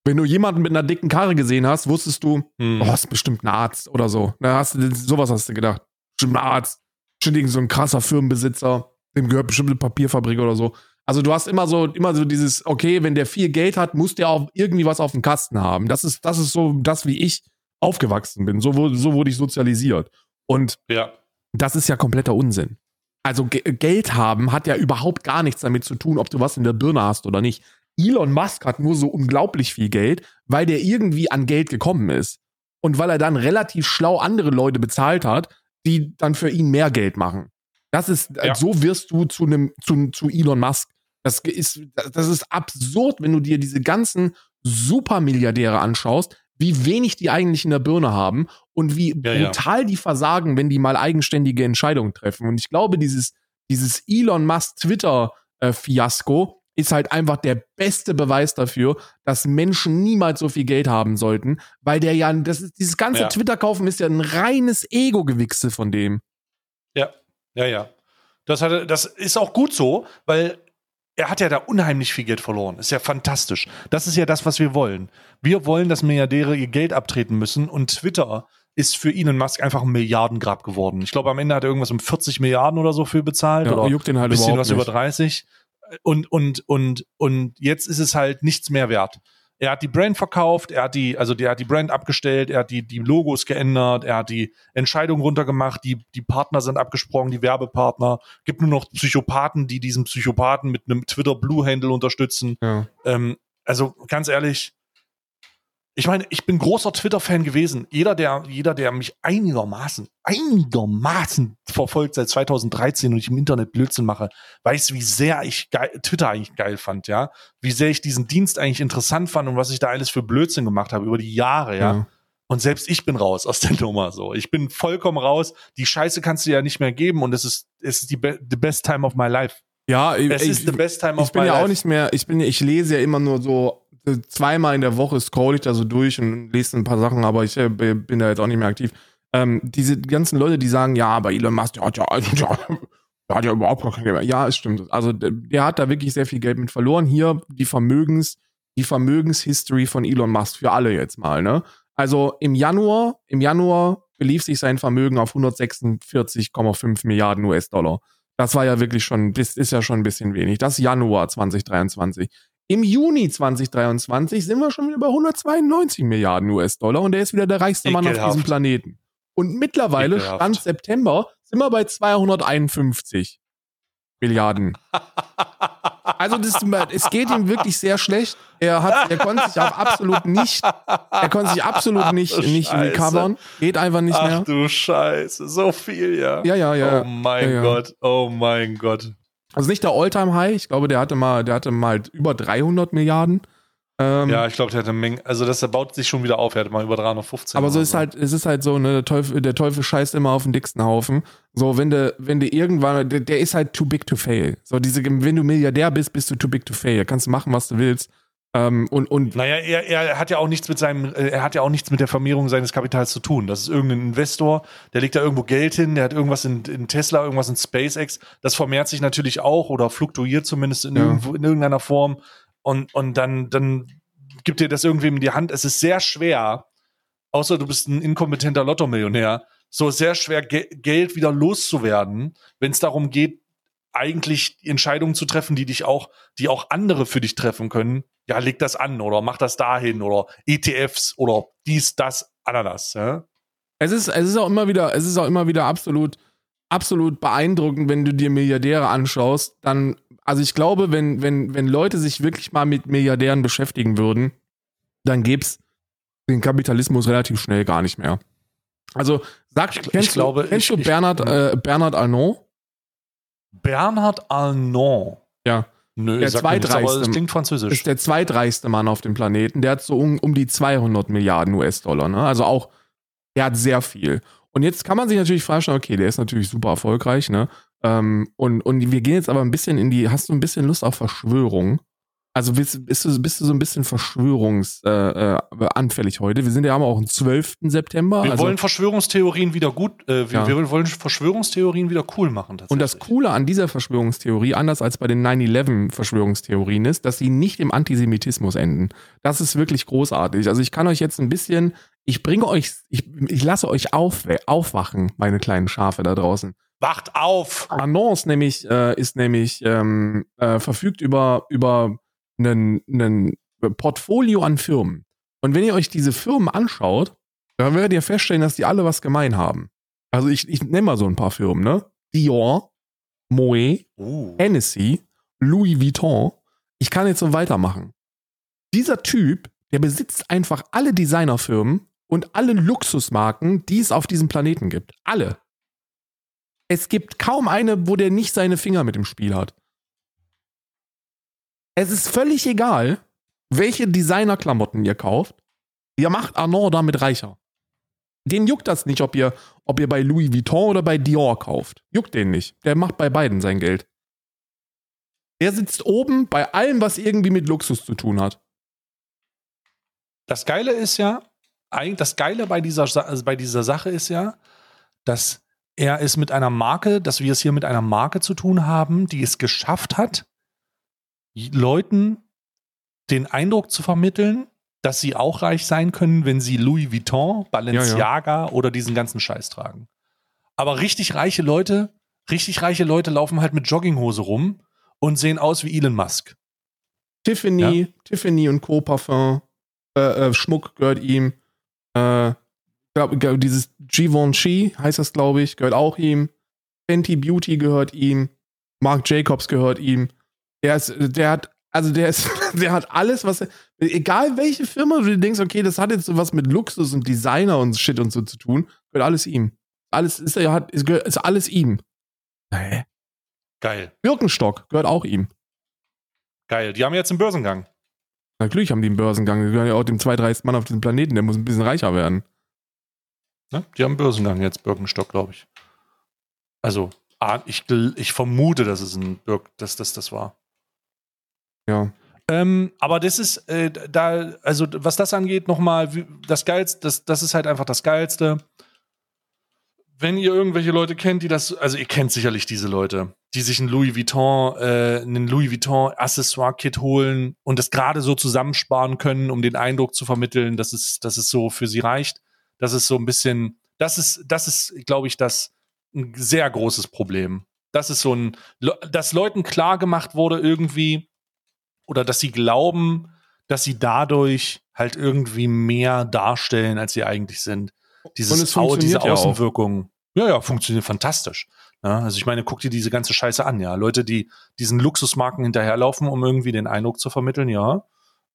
wenn du jemanden mit einer dicken Karre gesehen hast, wusstest du, Hm. oh, ist bestimmt ein Arzt oder so. Da hast du, sowas hast du gedacht. Bestimmt ein Arzt. Bestimmt irgend so ein krasser Firmenbesitzer. Dem gehört bestimmt eine Papierfabrik oder so. Also du hast immer so, immer so dieses, okay, wenn der viel Geld hat, muss der auch irgendwie was auf dem Kasten haben. Das ist, das ist so das, wie ich aufgewachsen bin. So, wurde- so wurde ich sozialisiert. Und Ja. das ist ja kompletter Unsinn. Also Ge Geld haben hat ja überhaupt gar nichts damit zu tun, ob du was in der Birne hast oder nicht. Elon Musk hat nur so unglaublich viel Geld, weil der irgendwie an Geld gekommen ist. Und weil er dann relativ schlau andere Leute bezahlt hat, die dann für ihn mehr Geld machen. Das ist, Ja. so wirst du zu einem, zu, zu Elon Musk. Das ist, das ist absurd, wenn du dir diese ganzen Supermilliardäre anschaust, wie wenig die eigentlich in der Birne haben und wie Ja, ja. brutal die versagen, wenn die mal eigenständige Entscheidungen treffen. Und ich glaube, dieses, dieses Elon Musk Twitter-Fiasko ist halt einfach der beste Beweis dafür, dass Menschen niemals so viel Geld haben sollten, weil der ja, das ist, dieses ganze Ja. Twitter-Kaufen ist ja ein reines Ego-Gewichse von dem. Ja, ja, ja. Das, hat, das ist auch gut so, weil er hat ja da unheimlich viel Geld verloren. Ist ja fantastisch. Das ist ja das, was wir wollen. Wir wollen, dass Milliardäre ihr Geld abtreten müssen und Twitter ist für Elon Musk einfach ein Milliardengrab geworden. Ich glaube, am Ende hat er irgendwas um 40 Milliarden oder so für bezahlt. Ja, oder juckt den halt ein bisschen was nicht. über 30. Und, und, und, und jetzt ist es halt nichts mehr wert. Er hat die Brand verkauft, er hat die, also der hat die Brand abgestellt, er hat die, die Logos geändert, er hat die Entscheidung runtergemacht, die, die Partner sind abgesprungen, die Werbepartner. Gibt nur noch Psychopathen, die diesen Psychopathen mit einem Twitter Blue Handle unterstützen. Ja. Ähm, also ganz ehrlich, ich meine, ich bin großer Twitter-Fan gewesen. Jeder, der, jeder, der mich einigermaßen, einigermaßen verfolgt seit 2013 und ich im Internet Blödsinn mache, weiß, wie sehr ich geil, Twitter eigentlich geil fand, ja. Wie sehr ich diesen Dienst eigentlich interessant fand und was ich da alles für Blödsinn gemacht habe über die Jahre, ja. Ja. Und selbst ich bin raus aus der (laughs) Nummer so. Ich bin vollkommen raus. Die Scheiße kannst du ja nicht mehr geben und es ist, es ist die be the best time of my life. Ja, Es ich, ist the best time of ich bin my ja life. auch nicht mehr, ich bin, ich lese ja immer nur so zweimal in der Woche scroll ich da so durch und lese ein paar Sachen, aber ich äh, bin da jetzt auch nicht mehr aktiv. Ähm, diese ganzen Leute, die sagen, ja, aber Elon Musk, der hat ja, ja, (laughs) der hat ja überhaupt gar kein Geld mehr. Ja, es stimmt. Also der, der hat da wirklich sehr viel Geld mit verloren. Hier die Vermögens, die Vermögenshistory von Elon Musk für alle jetzt mal, ne? Also im Januar, im Januar belief sich sein Vermögen auf 146,5 Milliarden US-Dollar. Das war ja wirklich schon, das ist ja schon ein bisschen wenig. Das Januar 2023. Im Juni 2023 sind wir schon wieder bei 192 Milliarden US-Dollar und er ist wieder der reichste Mann auf Ekelhaft. diesem Planeten. Und mittlerweile, Ekelhaft. Stand September, sind wir bei 251 Milliarden. Also das, es geht ihm wirklich sehr schlecht. Er hat, er konnte sich auch absolut nicht, er konnte sich absolut nicht, Ach, nicht recovern. Geht einfach nicht Ach mehr. du Scheiße, so viel, ja. Ja, ja, ja. Oh mein Ja, ja. Gott, oh mein Gott. Also nicht der All-Time-High. Ich glaube, der hatte mal, der hatte mal über 300 Milliarden. Ähm, Ja, ich glaube, der hatte Mengen, also das baut sich schon wieder auf, er hatte mal über 315. aber so ist halt, es ist halt so, ne, der Teufel, der Teufel scheißt immer auf den dicksten Haufen. So, wenn du, wenn du irgendwann, der, der ist halt too big to fail. So, diese, wenn du Milliardär bist, bist du too big to fail. Kannst du machen, was du willst. Ähm, und, und Naja, er, er hat ja auch nichts mit seinem, äh, er hat ja auch nichts mit der Vermehrung seines Kapitals zu tun. Das ist irgendein Investor, der legt da irgendwo Geld hin, der hat irgendwas in, in Tesla, irgendwas in SpaceX. Das vermehrt sich natürlich auch oder fluktuiert zumindest in, Ja. irgendwo, in irgendeiner Form. Und, und dann, dann gibt dir das irgendwem in die Hand. Es ist sehr schwer, außer du bist ein inkompetenter Lotto-Millionär, so sehr schwer, Ge Geld wieder loszuwerden, wenn es darum geht, eigentlich Entscheidungen zu treffen, die dich auch, die auch andere für dich treffen können. Ja, leg das an oder mach das dahin oder ETFs oder dies, das, Ananas. Ja? es ist, es ist auch immer wieder, es ist auch immer wieder absolut, absolut beeindruckend, wenn du dir Milliardäre anschaust, dann, also ich glaube, wenn, wenn, wenn Leute sich wirklich mal mit Milliardären beschäftigen würden, dann gäb's den Kapitalismus relativ schnell gar nicht mehr. Also, sag, Ich- ich kennst, glaube, du, kennst ich- du ich- Bernhard, äh, Bernhard Arnault? Bernhard Arnault. Ja. Nö, Der nichts, zweitreichste- das klingt französisch. Ist der zweitreichste Mann auf dem Planeten. Der hat so um, um die 200 Milliarden US-Dollar. Ne? Also auch, der hat sehr viel. Und jetzt kann man sich natürlich fragen, okay, der ist natürlich super erfolgreich, ne? Ähm, und, und wir gehen jetzt aber ein bisschen in die, hast du ein bisschen Lust auf Verschwörung? Also bist, bist, du, bist du so ein bisschen verschwörungsanfällig äh, heute? Wir sind ja auch am 12. September. Wir also, wollen Verschwörungstheorien wieder gut, äh, wir, Ja. wir wollen Verschwörungstheorien wieder cool machen. und das. Coole an dieser Verschwörungstheorie, anders als bei den 9-11-Verschwörungstheorien, ist, dass sie nicht im Antisemitismus enden. Das ist wirklich großartig. Also ich kann euch jetzt ein bisschen, ich bringe euch, ich, ich lasse euch auf, aufwachen, meine kleinen Schafe da draußen. Wacht auf! Annonce nämlich äh, ist nämlich ähm, äh, verfügt über über einen, einen Portfolio an Firmen. Und wenn ihr euch diese Firmen anschaut, dann werdet ihr feststellen, dass die alle was gemein haben. Also ich, ich nenne mal so ein paar Firmen, ne? Dior, Moet, Uh. Hennessy, Louis Vuitton. Ich kann jetzt so weitermachen. Dieser Typ, der besitzt einfach alle Designerfirmen und alle Luxusmarken, die es auf diesem Planeten gibt. Alle. Es gibt kaum eine, wo der nicht seine Finger mit im Spiel hat. Es ist völlig egal, welche Designerklamotten ihr kauft. Ihr macht Arnaud damit reicher. Den juckt das nicht, ob ihr, ob ihr bei Louis Vuitton oder bei Dior kauft. Juckt den nicht. Der macht bei beiden sein Geld. Er sitzt oben bei allem, was irgendwie mit Luxus zu tun hat. Das Geile ist ja, das Geile bei dieser, also bei dieser Sache ist ja, dass er es mit einer Marke, dass wir es hier mit einer Marke zu tun haben, die es geschafft hat, Leuten den Eindruck zu vermitteln, dass sie auch reich sein können, wenn sie Louis Vuitton, Balenciaga oder diesen ganzen Scheiß tragen. Aber richtig reiche Leute, richtig reiche Leute laufen halt mit Jogginghose rum und sehen aus wie Elon Musk. Tiffany, Tiffany und Co. Parfum, äh, äh, Schmuck gehört ihm. Äh, glaub, dieses Givenchy heißt das, glaube ich, gehört auch ihm. Fenty Beauty gehört ihm. Marc Jacobs gehört ihm. Der ist, der hat, also der ist, (laughs) der hat alles, was er, egal welche Firma du denkst, okay, das hat jetzt so was mit Luxus und Designer und Shit und so zu tun, gehört alles ihm. Alles ist, er hat, ist, gehört- ist alles ihm. Hä? Geil, Birkenstock gehört auch ihm. geil. Die haben jetzt einen Börsengang. Natürlich haben die einen Börsengang. Die gehören ja auch dem zweitreichsten Mann auf diesem Planeten. Der muss ein bisschen reicher werden. Ne? Die haben einen Börsengang jetzt, Birkenstock, glaube ich. Also, ah, ich, ich vermute, dass es ein Birk, dass das das war. Ja. Ähm, aber das ist, äh, da, also was das angeht, nochmal, das Geilste, das, das ist halt einfach das Geilste. Wenn ihr irgendwelche Leute kennt, die das, also ihr kennt sicherlich diese Leute, die sich ein Louis Vuitton, äh, einen Louis Vuitton Accessoire-Kit holen und das gerade so zusammensparen können, um den Eindruck zu vermitteln, dass es, dass es so für sie reicht. Das ist so ein bisschen, das ist, das ist, glaube ich, das ein sehr großes Problem. Das ist so ein, dass Leuten klar gemacht wurde irgendwie, oder dass sie glauben, dass sie dadurch halt irgendwie mehr darstellen, als sie eigentlich sind. Dieses Und es Au, diese. Außenwirkung. Ja, ja, funktioniert fantastisch. Ja, also ich meine, guck dir diese ganze Scheiße an, ja. Leute, die diesen Luxusmarken hinterherlaufen, um irgendwie den Eindruck zu vermitteln, ja.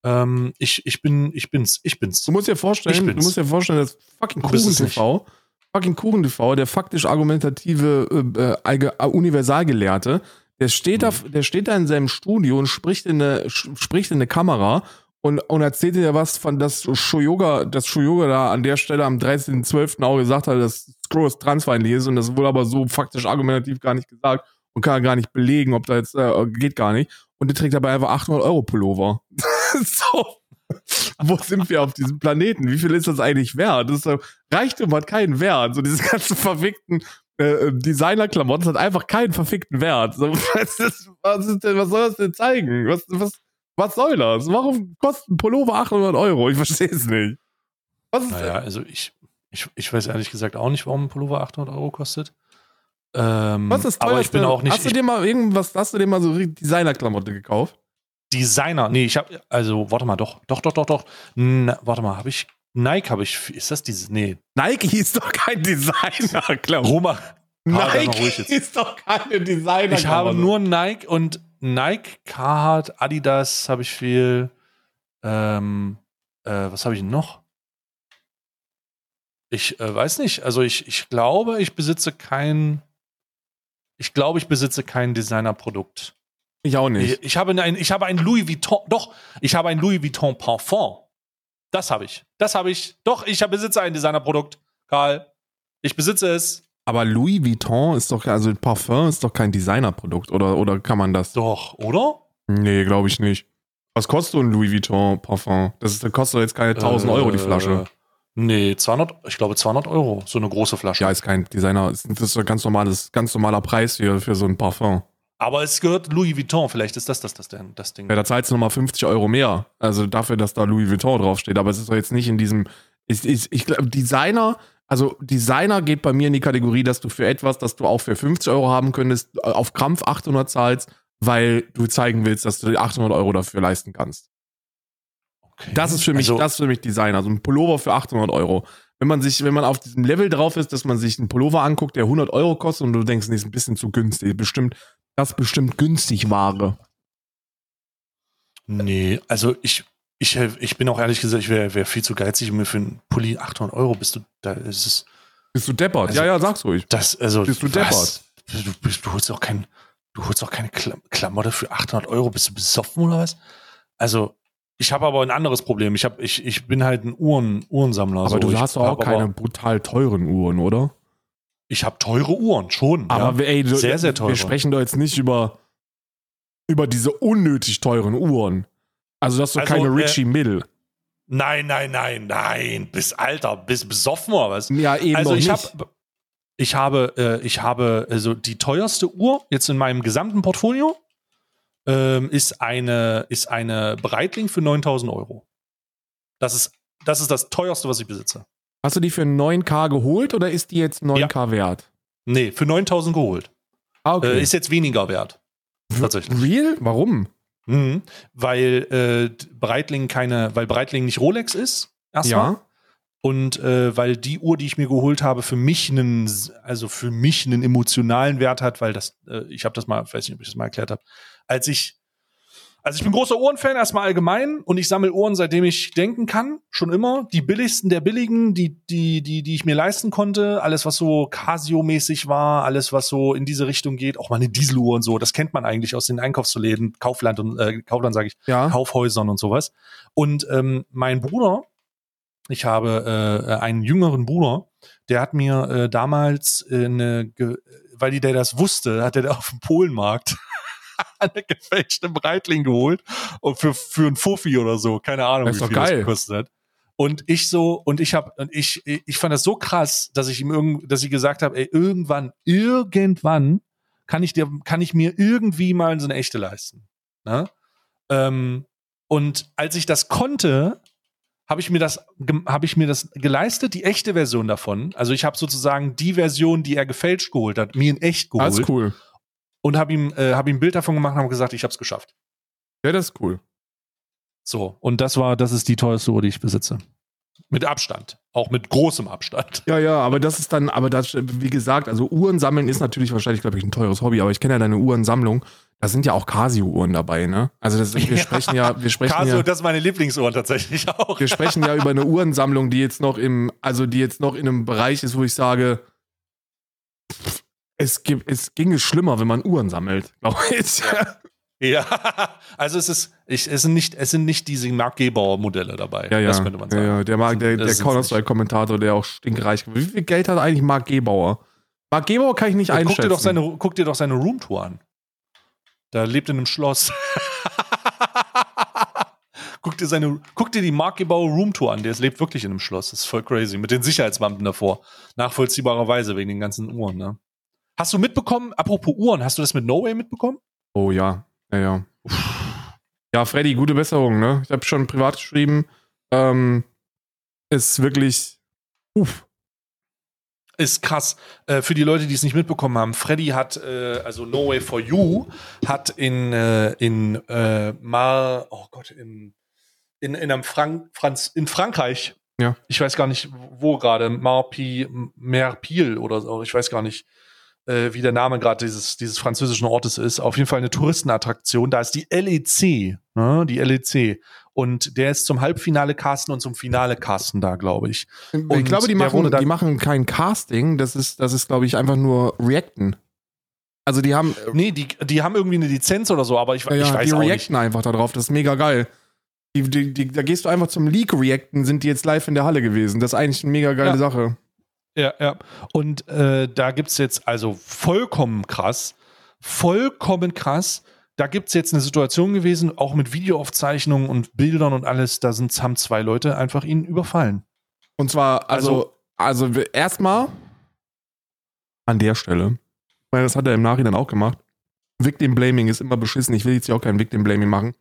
Ähm, ich, ich bin, ich bin's, ich bin's. Du musst dir vorstellen, du musst dir vorstellen, dass fucking Kuchen. TV, fucking Kuchen TV, der faktisch argumentative äh, äh, äh, Universalgelehrte, der steht da, Mhm. der steht da in seinem Studio und spricht in eine, spricht in eine Kamera und, und erzählt dir was von, dass Shoyoga, dass Shoyoga da an der Stelle am 13.12. auch gesagt hat, dass Scrolls transfeindlich ist und das wurde aber so faktisch argumentativ gar nicht gesagt und kann gar nicht belegen, ob da jetzt, äh, geht gar nicht. Und der trägt dabei einfach 800 Euro Pullover. (laughs) so. Wo sind wir auf diesem Planeten? Wie viel ist das eigentlich wert? Das ist so, Reichtum hat keinen Wert. So diese ganzen verfickten äh, Designerklamotten hat einfach keinen verfickten Wert. So, (laughs) was, ist, was, ist denn, was soll das denn zeigen? Was, was, was soll das? Warum kostet ein Pullover 800 Euro? Ich verstehe es nicht. Was ist Naja, also ich, ich, ich weiß ehrlich gesagt auch nicht, warum ein Pullover 800 Euro kostet. Ähm, was ist aber ich bin auch nicht Hast du dir mal irgendwas, hast du dir mal so Designerklamotte gekauft? Designer. Nee, ich habe also warte mal, doch, doch, doch, doch, doch. Na, warte mal, habe ich Nike habe ich ist das dieses nee, Nike ist doch kein Designer, (laughs) glaub. Roma. Bleib mal ruhig Nike ist doch keine Designer. Ich habe nur Nike und Nike, Carhartt, Adidas habe ich viel. Ähm, äh, was habe ich noch? Ich äh, weiß nicht. Also ich, ich glaube, ich besitze kein. Ich glaube, ich besitze kein Designerprodukt. ich auch nicht. Ich, ich, habe ein, ich habe ein Louis Vuitton. Doch, ich habe ein Louis Vuitton Parfum. Das habe ich. Das habe ich. Doch, ich besitze ein Designerprodukt. Karl. Ich besitze es. Aber Louis Vuitton ist doch, also Parfum ist doch kein Designerprodukt, oder, oder kann man das? Doch, oder? Nee, glaube ich nicht. Was kostet so ein Louis Vuitton Parfum? Das, ist, das kostet doch jetzt keine 1000 Euro die Flasche. Äh, Nee, 200, ich glaube 200 Euro, so eine große Flasche. Ja, ist kein Designer. Das ist ein ganz, normales, ganz normaler Preis für, für so ein Parfum. Aber es gehört Louis Vuitton, vielleicht ist das das, das, das Ding. Ja, da zahlst du nochmal 50 Euro mehr. Also dafür, dass da Louis Vuitton draufsteht. Aber es ist doch jetzt nicht in diesem. Ich, ich, ich glaube, Designer, also Designer geht bei mir in die Kategorie, dass du für etwas, das du auch für 50 Euro haben könntest, auf Krampf 800 zahlst, weil du zeigen willst, dass du die 800 Euro dafür leisten kannst. Okay. Das ist für mich, Also- das ist für mich Design. Also ein Pullover für 800 Euro. Wenn man sich, wenn man auf diesem Level drauf ist, dass man sich einen Pullover anguckt, der 100 Euro kostet und du denkst, nee, ist ein bisschen zu günstig. Bestimmt, das bestimmt günstig Ware. Nee, also ich, ich, ich bin auch ehrlich gesagt, ich wäre wär viel zu geizig, um mir für einen Pulli 800 Euro bist du, da ist es, Bist du deppert? Also- ja, ja, sag's ruhig. das, also. Bist du was? Du, bist, du holst auch kein, du holst auch keine Klam Klamotte für 800 Euro, bist du besoffen oder was? Also, ich habe aber ein anderes Problem. Ich, hab, ich, ich bin halt ein Uhren, Uhrensammler. Aber so. du ich hast doch auch hab keine brutal teuren Uhren, oder? ich habe teure Uhren, schon. Aber ja. ey, sehr, sehr teure. wir sprechen doch jetzt nicht über, über diese unnötig teuren Uhren. Also das ist doch Also, keine äh, Richie Mill. Nein, nein, nein, nein. Bis Alter, bis besoffen oder was? Ja, eben also ich nicht. habe ich habe äh, ich habe also die teuerste Uhr jetzt in meinem gesamten Portfolio ähm, ist eine ist eine Breitling für 9000 Euro. Das ist das ist das teuerste, was ich besitze. Hast du die für 9K geholt oder ist die jetzt 9K wert? Nee, für 9000 geholt. Ah, Äh, ist jetzt weniger wert. tatsächlich. Real? Warum? Mhm. Weil äh, Breitling keine, weil Breitling nicht Rolex ist. Erstmal. Ja. Und äh, weil die Uhr, die ich mir geholt habe, für mich einen, also für mich einen emotionalen Wert hat, weil das, äh, ich habe das mal, ich weiß nicht, ob ich das mal erklärt habe, als ich, also ich bin großer Uhrenfan erstmal allgemein und ich sammle Uhren, seitdem ich denken kann, schon immer. Die billigsten der billigen, die, die, die, die ich mir leisten konnte, alles was so Casio-mäßig war, alles was so in diese Richtung geht, auch mal eine Dieseluhr und so, das kennt man eigentlich aus den Einkaufsläden, Kaufland und äh, Kaufland sage ich, Ja. Kaufhäusern und sowas. Und ähm, mein Bruder, ich habe äh, einen jüngeren Bruder, der hat mir äh, damals äh, eine, weil die, der das wusste, hat er auf dem Polenmarkt (laughs) eine gefälschte Breitling geholt und für für ein Fuffi oder so, keine Ahnung, Das wie viel geil. das gekostet hat. Und ich so und ich habe und ich ich fand das so krass, dass ich ihm irgend, dass ich gesagt habe, ey, irgendwann irgendwann kann ich dir kann ich mir irgendwie mal so eine echte leisten. Ne? Ähm, und als ich das konnte, habe ich mir das habe ich mir das geleistet, die echte Version davon. Also ich habe sozusagen die Version, die er gefälscht geholt hat, mir in echt geholt ist cool. und habe ihm äh, habe ihm ein Bild davon gemacht und habe gesagt, ich habe es geschafft. Ja, das ist cool. So und das war das ist die teuerste Uhr, die ich besitze. Mit Abstand, auch mit großem Abstand. Ja, ja, aber das ist dann, aber das, wie gesagt, also Uhren sammeln ist natürlich wahrscheinlich, glaube ich, ein teures Hobby, aber ich kenne ja deine Uhrensammlung. Da sind ja auch Casio-Uhren dabei, ne? Also das, wir sprechen ja, wir sprechen Casio, ja, das ist meine Lieblingsuhr tatsächlich auch. wir sprechen ja über eine Uhrensammlung, die jetzt noch im, also die jetzt noch in einem Bereich ist, wo ich sage, es gibt, es ginge schlimmer, wenn man Uhren sammelt, glaube ich. Ja, also es ist, ich, es sind nicht, es sind nicht diese Mark Gebauer Modelle dabei. Ja, ja. Das könnte man sagen. Ja, ja. Der, Mark, der, der Counter-Strike-Kommentator, der auch stinkreich Wie viel Geld hat eigentlich Mark Gebauer? Mark Gebauer kann ich nicht Ja, einschätzen. guck dir doch seine, guck dir doch seine Roomtour an. Da lebt in einem Schloss. (laughs) guck dir seine, guck dir die Mark Gebauer Roomtour an. Der lebt wirklich in einem Schloss. Das ist voll crazy. Mit den Sicherheitsbeamten davor. Nachvollziehbarerweise wegen den ganzen Uhren, ne? Hast du mitbekommen, apropos Uhren, hast du das mit No Way mitbekommen? Oh ja, ja, ja. Ja, Freddy, gute Besserung, ne? Ich habe schon privat geschrieben. Ähm, ist wirklich. Uff. ist krass. Äh, für die Leute, die es nicht mitbekommen haben, Freddy hat, äh, also No Way for You, hat in, äh, in äh, Mar, oh Gott, in, in, in einem Frank, Franz, in Frankreich, Ja. ich weiß gar nicht, wo gerade, Marpi, Merpil oder so, ich weiß gar nicht, äh, wie der Name gerade dieses, dieses französischen Ortes ist. Auf jeden Fall eine Touristenattraktion. Da ist die LEC, ne, die LEC. Und der ist zum Halbfinale casten und zum Finale casten da, glaube ich. ich Und glaube, die machen, die machen kein Casting. Das ist, das ist, glaube ich, einfach nur Reacten. Also die haben, Nee, die, die haben irgendwie eine Lizenz oder so, aber ich, ja, ich weiß die auch nicht. reacten einfach da drauf. Das ist mega geil. Die, die, die, da gehst du einfach zum Leak reacten, sind die jetzt live in der Halle gewesen. Das ist eigentlich eine mega geile Ja. Sache. Ja, ja. Und äh, da gibt's jetzt also vollkommen krass, vollkommen krass, da gibt's jetzt eine Situation gewesen, auch mit Videoaufzeichnungen und Bildern und alles, da sind, haben zwei Leute einfach ihn überfallen. Und zwar, also, also, also erstmal an der Stelle, weil das hat er im Nachhinein auch gemacht. Victim Blaming ist immer beschissen. Ich will jetzt hier auch kein Victim Blaming machen.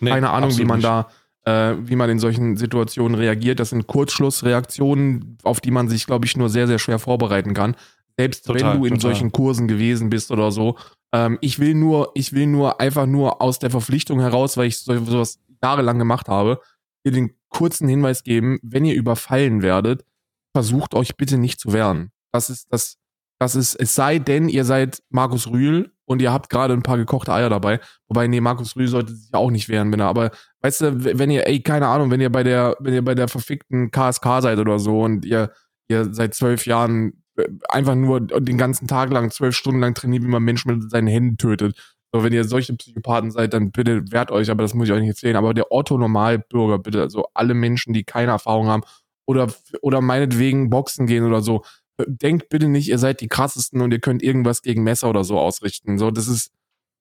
Nee, Keine Ahnung, wie man nicht. da, äh, wie man in solchen Situationen reagiert. Das sind Kurzschlussreaktionen, auf die man sich, glaube ich, nur sehr, sehr schwer vorbereiten kann. Selbst Total, wenn du in total. solchen Kursen gewesen bist oder so. Ähm, ich will nur, ich will nur einfach nur aus der Verpflichtung heraus, weil ich so, sowas jahrelang gemacht habe, dir den kurzen Hinweis geben, wenn ihr überfallen werdet, versucht euch bitte nicht zu wehren. Das ist das, das ist, es sei denn, ihr seid Markus Rühl und ihr habt gerade ein paar gekochte Eier dabei. Wobei, nee, Markus Rühl sollte sich auch nicht wehren, wenn er, aber weißt du, wenn ihr, ey, keine Ahnung, wenn ihr bei der, wenn ihr bei der verfickten KSK seid oder so und ihr, ihr seit zwölf Jahren äh, einfach nur den ganzen Tag lang, zwölf Stunden lang trainiert, wie man Menschen mit seinen Händen tötet. So, wenn ihr solche Psychopathen seid, dann bitte wehrt euch, aber das muss ich euch nicht erzählen. Aber der Otto-Normalbürger, bitte, also alle Menschen, die keine Erfahrung haben oder, oder meinetwegen Boxen gehen oder so, denkt bitte nicht, ihr seid die krassesten und ihr könnt irgendwas gegen Messer oder so ausrichten. So, das ist,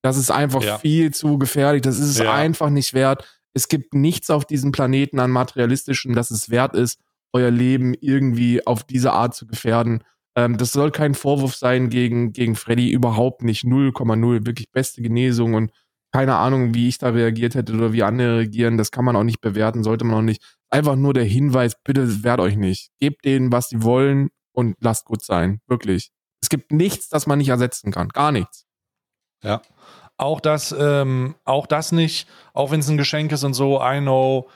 das ist einfach Ja. viel zu gefährlich. Das ist es Ja. einfach nicht wert. Es gibt nichts auf diesem Planeten an materialistischem, das es wert ist, euer Leben irgendwie auf diese Art zu gefährden. Ähm, das soll kein Vorwurf sein gegen, gegen Freddy, überhaupt nicht. 0,0. Wirklich beste Genesung und keine Ahnung, wie ich da reagiert hätte oder wie andere reagieren. Das kann man auch nicht bewerten, sollte man auch nicht. Einfach nur der Hinweis, bitte wehrt euch nicht. Gebt denen, was sie wollen und lasst gut sein. Wirklich. Es gibt nichts, das man nicht ersetzen kann. Gar nichts. Ja. Auch das, ähm, auch das nicht, auch wenn es ein Geschenk ist und so, I know.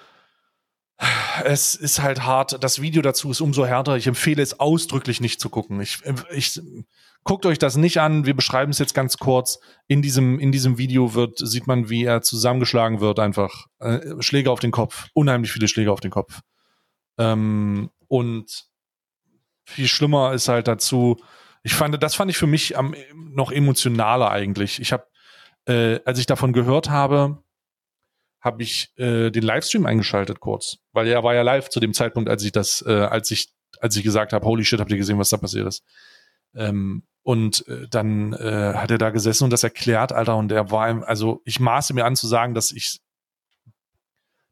Es ist halt hart. Das Video dazu ist umso härter. Ich empfehle es ausdrücklich nicht zu gucken. Ich, ich guckt euch das nicht an. Wir beschreiben es jetzt ganz kurz. In diesem, in diesem Video wird, sieht man, wie er zusammengeschlagen wird, einfach. Äh, Schläge auf den Kopf. Unheimlich viele Schläge auf den Kopf. Ähm, und viel schlimmer ist halt dazu, ich fand, das fand ich für mich am, noch emotionaler eigentlich. Ich habe, äh, als ich davon gehört habe, habe ich äh, den Livestream eingeschaltet kurz, weil er war ja live zu dem Zeitpunkt, als ich das, äh, als ich, als ich gesagt habe, holy shit, habt ihr gesehen, was da passiert ist? Ähm, und äh, dann äh, hat er da gesessen und das erklärt, Alter, und er war, also ich maße mir an zu sagen, dass ich,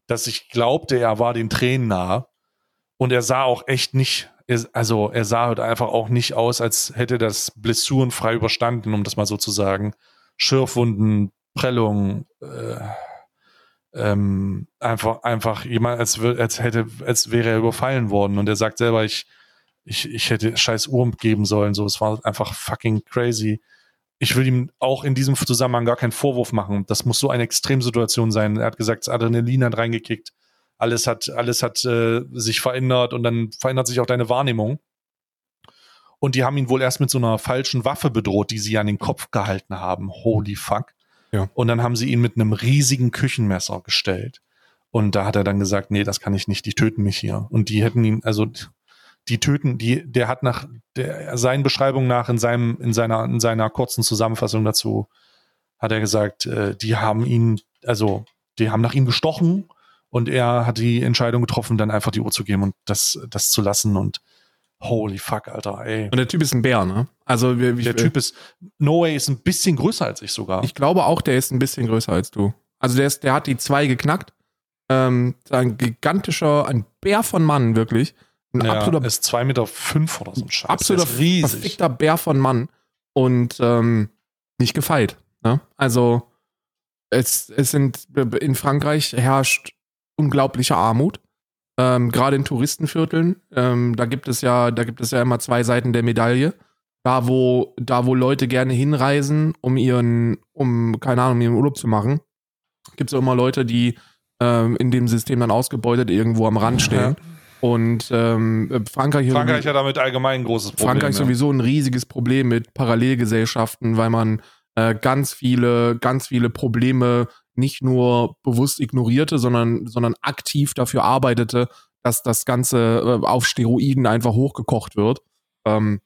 dass ich glaubte, er war den Tränen nahe und er sah auch echt nicht, also er sah halt einfach auch nicht aus, als hätte das Blessuren frei überstanden, um das mal so zu sagen. Schürfwunden, Prellungen, äh, ähm, einfach, einfach jemand, als, als hätte, als wäre er überfallen worden. Und er sagt selber, ich, ich, ich hätte scheiß Uhr geben sollen. So, es war einfach fucking crazy. Ich will ihm auch in diesem Zusammenhang gar keinen Vorwurf machen. Das muss so eine Extremsituation sein. Er hat gesagt, das Adrenalin hat reingekickt. Alles hat, alles hat äh, sich verändert und dann verändert sich auch deine Wahrnehmung. Und die haben ihn wohl erst mit so einer falschen Waffe bedroht, die sie an den Kopf gehalten haben. Holy fuck. Ja. Und dann haben sie ihn mit einem riesigen Küchenmesser gestellt. Und da hat er dann gesagt, nee, das kann ich nicht, die töten mich hier. Und die hätten ihn, also die töten, die, der hat nach der, seinen Beschreibungen nach in seinem, in seiner, in seiner kurzen Zusammenfassung dazu, hat er gesagt, äh, die haben ihn, also die haben nach ihm gestochen und er hat die Entscheidung getroffen, dann einfach die Uhr zu geben und das, das zu lassen und holy fuck, Alter, ey. Und der Typ ist ein Bär, ne? Also wir, Der Typ ist, No Way ist ein bisschen größer als ich sogar. Ich glaube auch, der ist ein bisschen größer als du. Also der ist, der hat die zwei geknackt. Ähm, ein gigantischer, ein Bär von Mann, wirklich. Ein ja, absoluter, ist zwei Meter fünf oder so ein Scheiß. absoluter riesig. verfickter Bär von Mann. Und ähm, nicht gefeit. Ne? Also es, es sind in Frankreich herrscht unglaubliche Armut. Ähm, Gerade in Touristenvierteln. Ähm, da gibt es ja, da gibt es ja immer zwei Seiten der Medaille. Da, wo, da, wo Leute gerne hinreisen, um ihren, um, keine Ahnung, ihren Urlaub zu machen, gibt es immer Leute, die ähm, in dem System dann ausgebeutet irgendwo am Rand stehen. Und ähm, Frankreich, Frankreich hat damit allgemein ein großes Problem. Frankreich ja. sowieso ein riesiges Problem mit Parallelgesellschaften, weil man äh, ganz viele, ganz viele Probleme nicht nur bewusst ignorierte, sondern, sondern aktiv dafür arbeitete, dass das Ganze äh, auf Steroiden einfach hochgekocht wird. Ähm,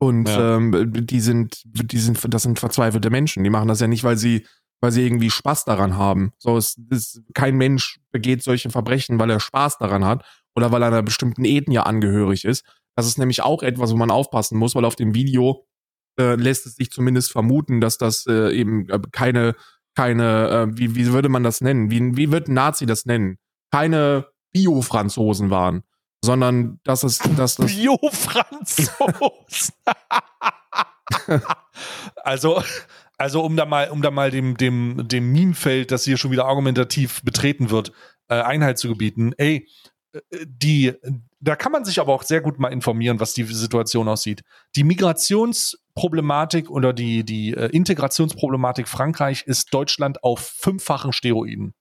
und Ja. ähm, die sind, die sind, das sind verzweifelte Menschen. Die machen das ja nicht, weil sie, weil sie irgendwie Spaß daran haben. So ist, ist kein Mensch begeht solche Verbrechen, weil er Spaß daran hat oder weil er einer bestimmten Ethnie angehörig ist. Das ist nämlich auch etwas, wo man aufpassen muss, weil auf dem Video äh, lässt es sich zumindest vermuten, dass das äh, eben äh, keine, keine, äh, wie, wie würde man das nennen? Wie, wie wird ein Nazi das nennen? Keine Bio-Franzosen waren, sondern dass es, dass das. Bio-Franzosen. (laughs) also, also um da mal, um da mal dem, dem, dem Minenfeld, das hier schon wieder argumentativ betreten wird, äh, Einhalt zu gebieten. Ey, die, da kann man sich aber auch sehr gut mal informieren, was die Situation aussieht. Die Migrationsproblematik oder die, die äh, Integrationsproblematik Frankreich ist Deutschland auf fünffachen Steroiden.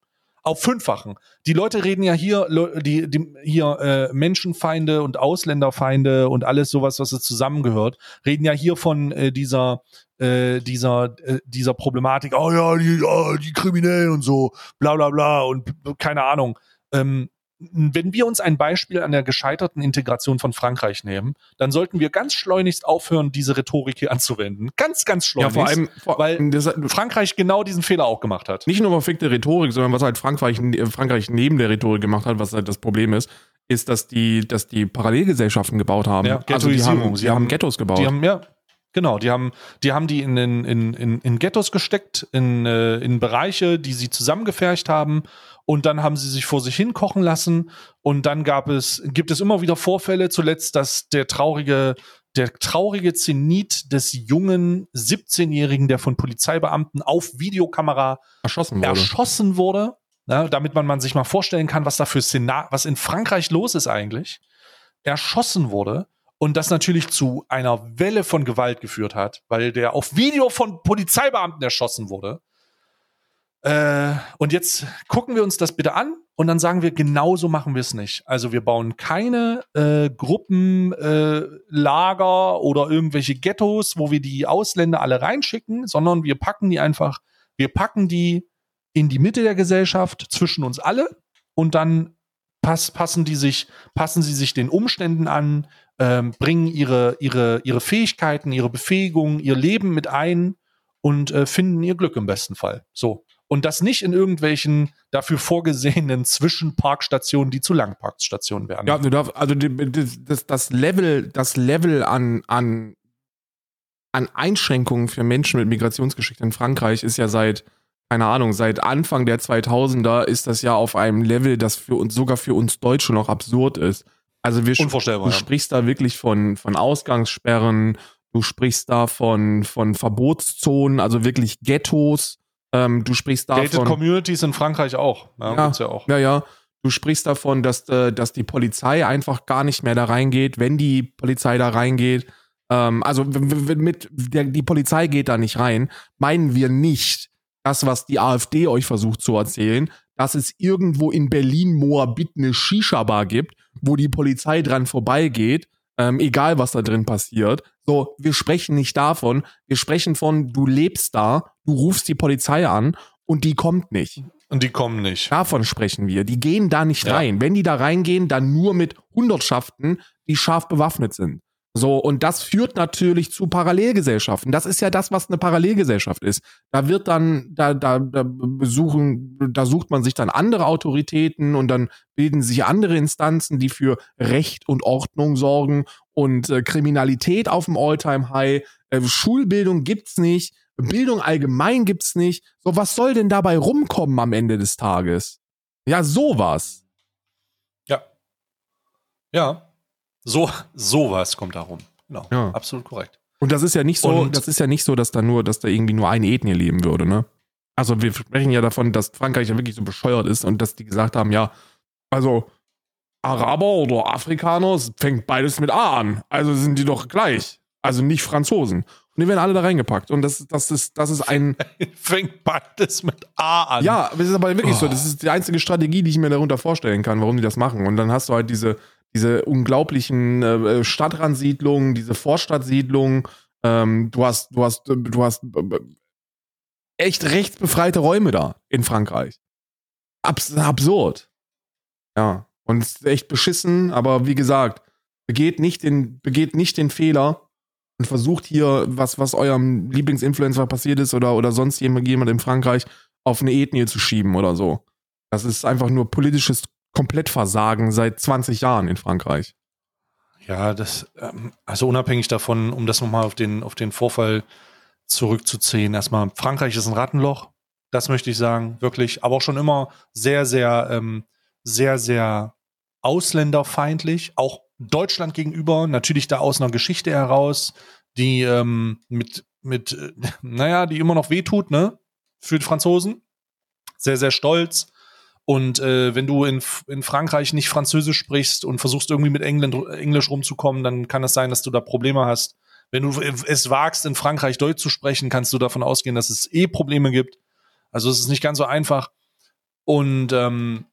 Auf fünffachen. Die Leute reden ja hier, die, die hier äh, Menschenfeinde und Ausländerfeinde und alles sowas, was es zusammengehört, reden ja hier von äh, dieser äh, dieser äh, dieser Problematik. Oh ja, die, oh, die Kriminellen und so, bla bla bla und keine Ahnung. Ähm, wenn wir uns ein Beispiel an der gescheiterten Integration von Frankreich nehmen, dann sollten wir ganz schleunigst aufhören, diese Rhetorik hier anzuwenden. Ganz, ganz schleunigst. Ja, vor allem, vor, weil das, Frankreich genau diesen Fehler auch gemacht hat. Nicht nur verfickte Rhetorik, sondern was halt Frankreich, Frankreich neben der Rhetorik gemacht hat, was halt das Problem ist, ist, dass die, dass die Parallelgesellschaften gebaut haben. Ja, also die haben, die haben Ghettos gebaut. Die haben, ja, Genau, die haben, die haben die in, in, in, in Ghettos gesteckt, in, äh, in Bereiche, die sie zusammengefercht haben. Und dann haben sie sich vor sich hin kochen lassen. Und dann gab es, gibt es immer wieder Vorfälle, zuletzt, dass der traurige, der traurige Zenit des jungen 17-Jährigen, der von Polizeibeamten auf Videokamera erschossen wurde. Erschossen wurde. Ja, damit man, man sich mal vorstellen kann, was da für Szenar was in Frankreich los ist eigentlich, erschossen wurde und das natürlich zu einer Welle von Gewalt geführt hat, weil der auf Video von Polizeibeamten erschossen wurde. Äh, und jetzt gucken wir uns das bitte an und dann sagen wir, genauso machen wir es nicht. Also wir bauen keine äh, Gruppenlager äh, oder irgendwelche Ghettos, wo wir die Ausländer alle reinschicken, sondern wir packen die einfach, wir packen die in die Mitte der Gesellschaft zwischen uns alle und dann pass, passen die sich, passen sie sich den Umständen an, ähm, bringen ihre, ihre, ihre Fähigkeiten, ihre Befähigung, ihr Leben mit ein und äh, finden ihr Glück im besten Fall. So. Und das nicht in irgendwelchen dafür vorgesehenen (laughs) Zwischenparkstationen, die zu Langparkstationen werden. Ja, also das, das Level, das Level an, an, an Einschränkungen für Menschen mit Migrationsgeschichte in Frankreich ist ja seit, keine Ahnung, seit Anfang der 2000er ist das ja auf einem Level, das für uns, sogar für uns Deutsche noch absurd ist. Also wir, Unvorstellbar, du sprichst da wirklich von, von Ausgangssperren, du sprichst da von, von Verbotszonen, also wirklich Ghettos, ähm, du sprichst davon. Gated Communities in Frankreich auch. Ja, ja, ja, auch. ja, ja. Du sprichst davon, dass, äh, dass die Polizei einfach gar nicht mehr da reingeht, wenn die Polizei da reingeht. Ähm, also mit der, die Polizei geht da nicht rein, meinen wir nicht das, was die AfD euch versucht zu erzählen, dass es irgendwo in Berlin Moabit eine Shisha-Bar gibt, wo die Polizei dran vorbeigeht ähm, egal was da drin passiert. So, wir sprechen nicht davon, wir sprechen von, du lebst da, du rufst die Polizei an und die kommt nicht. Und die kommen nicht. Davon sprechen wir. Die gehen da nicht ja. rein. Wenn die da reingehen, dann nur mit Hundertschaften, die scharf bewaffnet sind. So, und das führt natürlich zu Parallelgesellschaften. Das ist ja das, was eine Parallelgesellschaft ist. Da wird dann, da, da, da besuchen, da sucht man sich dann andere Autoritäten und dann bilden sich andere Instanzen, die für Recht und Ordnung sorgen und äh, Kriminalität auf dem Alltime-High. Äh, Schulbildung gibt's nicht, Bildung allgemein gibt's nicht. So, was soll denn dabei rumkommen am Ende des Tages? Ja, sowas. Ja. Ja. So, sowas kommt da rum. Genau. Ja. Absolut korrekt. Und das ist ja nicht so, und das ist ja nicht so, dass da nur, dass da irgendwie nur eine Ethnie leben würde, ne? Also wir sprechen ja davon, dass Frankreich ja wirklich so bescheuert ist und dass die gesagt haben, ja, also Araber oder Afrikaner, es fängt beides mit A an. Also sind die doch gleich. Also nicht Franzosen. Und die werden alle da reingepackt. Und das, das, ist, das ist ein. (laughs) fängt beides mit A an. Ja, das ist aber wirklich oh. so. Das ist die einzige Strategie, die ich mir darunter vorstellen kann, warum die das machen. Und dann hast du halt diese, diese unglaublichen äh, Stadtrandsiedlungen, diese Vorstadtsiedlungen. Ähm, du hast, du hast, du hast äh, echt rechtsbefreite Räume da in Frankreich. Abs absurd. Ja. Und es ist echt beschissen, aber wie gesagt, begeht nicht den, begeht nicht den Fehler und versucht hier, was, was eurem Lieblingsinfluencer passiert ist oder, oder sonst jemand, jemand in Frankreich auf eine Ethnie zu schieben oder so. Das ist einfach nur politisches Komplettversagen seit 20 Jahren in Frankreich. Ja, das, ähm, also unabhängig davon, um das nochmal auf den, auf den Vorfall zurückzuziehen, erstmal, Frankreich ist ein Rattenloch, das möchte ich sagen, wirklich, aber auch schon immer sehr, sehr, ähm, sehr, sehr ausländerfeindlich, auch Deutschland gegenüber, natürlich da aus einer Geschichte heraus, die ähm, mit, mit, (laughs) naja, die immer noch wehtut, ne? Für die Franzosen. Sehr, sehr stolz. Und äh, wenn du in, in Frankreich nicht Französisch sprichst und versuchst irgendwie mit England, Englisch rumzukommen, dann kann es sein, dass du da Probleme hast. Wenn du es wagst, in Frankreich Deutsch zu sprechen, kannst du davon ausgehen, dass es eh Probleme gibt. Also es ist nicht ganz so einfach. Und ähm,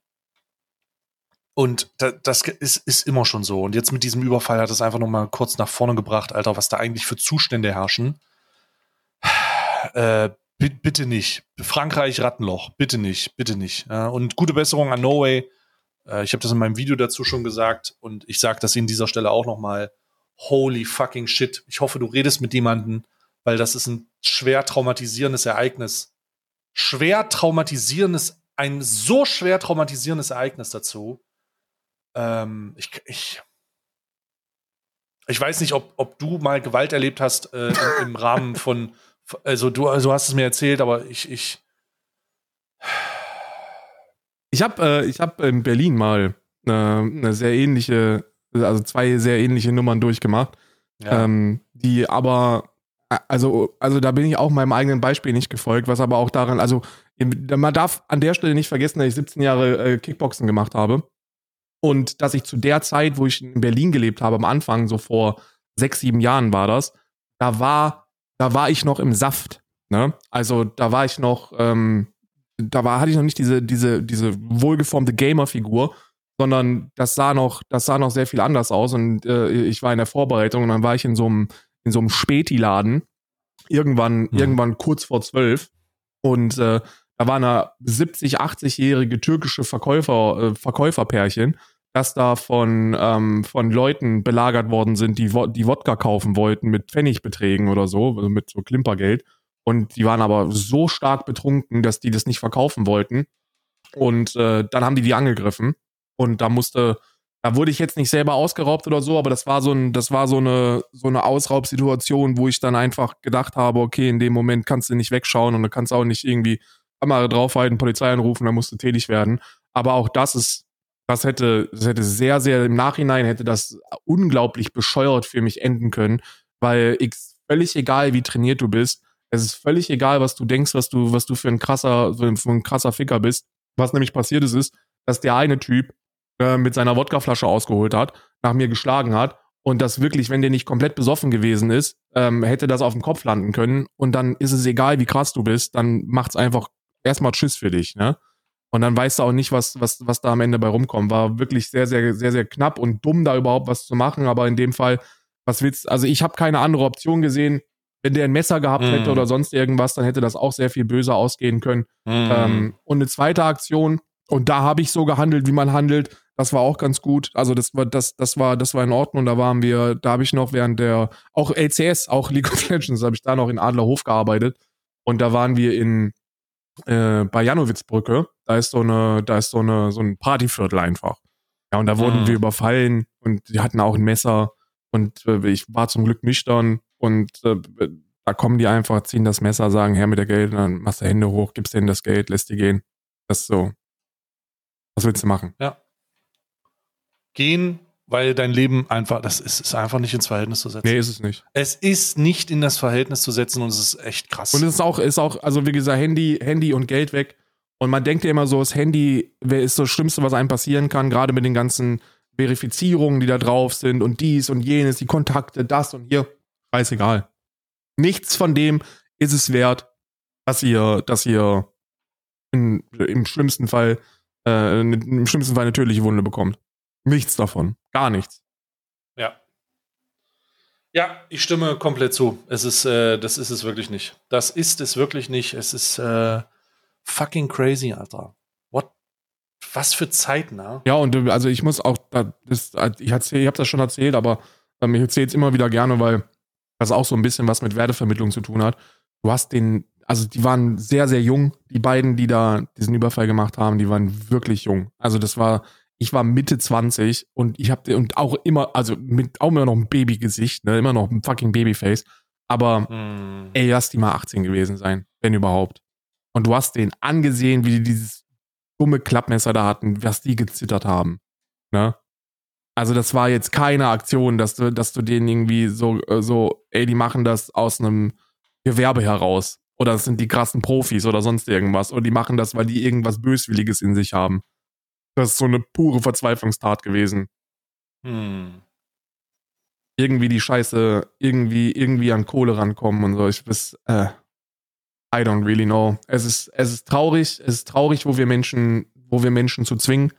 und da, das ist, ist immer schon so. Und jetzt mit diesem Überfall hat es einfach noch mal kurz nach vorne gebracht, Alter, was da eigentlich für Zustände herrschen. Äh, bitte nicht. Frankreich Rattenloch. Bitte nicht. Bitte nicht. und gute Besserung an Norway. Äh, ich habe das in meinem Video dazu schon gesagt und ich sage das in dieser Stelle auch noch mal. Holy fucking shit. Ich hoffe, du redest mit jemandem, weil das ist ein schwer traumatisierendes Ereignis. Schwer traumatisierendes, ein so schwer traumatisierendes Ereignis dazu. Ähm, ich, ich, ich weiß nicht, ob, ob du mal Gewalt erlebt hast äh, im, im Rahmen von also du also hast es mir erzählt, aber ich ich ich habe äh, ich habe in Berlin mal äh, eine sehr ähnliche also zwei sehr ähnliche Nummern durchgemacht, ja. ähm, die aber also also da bin ich auch meinem eigenen Beispiel nicht gefolgt, was aber auch daran also man darf an der Stelle nicht vergessen, dass ich 17 Jahre äh, Kickboxen gemacht habe und dass ich zu der Zeit, wo ich in Berlin gelebt habe, am Anfang so vor sechs sieben Jahren war das, da war da war ich noch im Saft. Ne? Also da war ich noch, ähm, da war, hatte ich noch nicht diese, diese, diese wohlgeformte Gamer-Figur, sondern das sah noch, das sah noch sehr viel anders aus. Und äh, ich war in der Vorbereitung und dann war ich in so einem, in so einem Späti-Laden, irgendwann, mhm. irgendwann kurz vor zwölf. Und äh, da war eine 70, 80-jährige türkische Verkäufer, äh, Verkäuferpärchen dass da von, ähm, von Leuten belagert worden sind, die, die Wodka kaufen wollten mit Pfennigbeträgen oder so, also mit so Klimpergeld. Und die waren aber so stark betrunken, dass die das nicht verkaufen wollten. Und äh, dann haben die die angegriffen. Und da musste, da wurde ich jetzt nicht selber ausgeraubt oder so, aber das war so ein, das war so eine, so eine Ausraubsituation, wo ich dann einfach gedacht habe, okay, in dem Moment kannst du nicht wegschauen und du kannst auch nicht irgendwie Kamera draufhalten, Polizei anrufen, da musst du tätig werden. Aber auch das ist das hätte, das hätte sehr, sehr im Nachhinein hätte das unglaublich bescheuert für mich enden können, weil ich völlig egal, wie trainiert du bist, es ist völlig egal, was du denkst, was du, was du für ein krasser, für ein krasser Ficker bist. Was nämlich passiert ist, ist, dass der eine Typ äh, mit seiner Wodkaflasche ausgeholt hat, nach mir geschlagen hat und das wirklich, wenn der nicht komplett besoffen gewesen ist, ähm, hätte das auf dem Kopf landen können und dann ist es egal, wie krass du bist, dann macht's einfach erstmal Tschüss für dich, ne? Und dann weißt du auch nicht, was, was, was da am Ende bei rumkommt. War wirklich sehr, sehr, sehr, sehr knapp und dumm, da überhaupt was zu machen. Aber in dem Fall, was willst Also ich habe keine andere Option gesehen. Wenn der ein Messer gehabt mm. hätte oder sonst irgendwas, dann hätte das auch sehr viel böser ausgehen können. Mm. Ähm, und eine zweite Aktion, und da habe ich so gehandelt, wie man handelt. Das war auch ganz gut. Also das war, das, das war, das war in Ordnung. Da waren wir, da habe ich noch während der, auch LCS, auch League of Legends, habe ich da noch in Adlerhof gearbeitet. Und da waren wir in, äh, bei Janowitzbrücke, da ist so eine, da ist so eine, so ein Partyviertel einfach. Ja, und da wurden mhm. wir überfallen und die hatten auch ein Messer und äh, ich war zum Glück nüchtern und äh, da kommen die einfach, ziehen das Messer, sagen, her mit der Geld, und dann machst du Hände hoch, gibst denen das Geld, lässt die gehen. Das ist so. Was willst du machen? Ja. Gehen, weil dein Leben einfach, das ist, ist, einfach nicht ins Verhältnis zu setzen. Nee, ist es nicht. Es ist nicht in das Verhältnis zu setzen und es ist echt krass. Und es ist auch, ist auch, also wie gesagt, Handy, Handy und Geld weg. Und man denkt ja immer so, das Handy ist das Schlimmste, was einem passieren kann, gerade mit den ganzen Verifizierungen, die da drauf sind und dies und jenes, die Kontakte, das und hier. Scheißegal. Nichts von dem ist es wert, dass ihr, dass ihr in, im schlimmsten Fall, äh, im schlimmsten Fall eine tödliche Wunde bekommt. Nichts davon. Gar nichts. Ja. Ja, ich stimme komplett zu. Es ist, äh, das ist es wirklich nicht. Das ist es wirklich nicht. Es ist äh, fucking crazy, Alter. What? Was für Zeiten, ne? Ja, und äh, also ich muss auch, das, ich, erzähl, ich habe das schon erzählt, aber ähm, ich erzähle es immer wieder gerne, weil das auch so ein bisschen was mit Wertevermittlung zu tun hat. Du hast den, also die waren sehr, sehr jung, die beiden, die da diesen Überfall gemacht haben, die waren wirklich jung. Also das war ich war Mitte 20 und ich habe und auch immer, also mit auch immer noch ein Babygesicht, ne, immer noch ein fucking Babyface. Aber Hm. ey, lass die mal 18 gewesen sein, wenn überhaupt. Und du hast den angesehen, wie die dieses dumme Klappmesser da hatten, was die gezittert haben. Ne? Also das war jetzt keine Aktion, dass du, dass du denen irgendwie so, äh, so, ey, die machen das aus einem Gewerbe heraus. Oder das sind die krassen Profis oder sonst irgendwas. Oder die machen das, weil die irgendwas Böswilliges in sich haben. Das ist so eine pure Verzweiflungstat gewesen. Hm. Irgendwie die Scheiße, irgendwie, irgendwie an Kohle rankommen und so. Ich bis, äh, I don't really know. Es ist, es ist traurig, es ist traurig, wo wir Menschen, wo wir Menschen zu zwingen,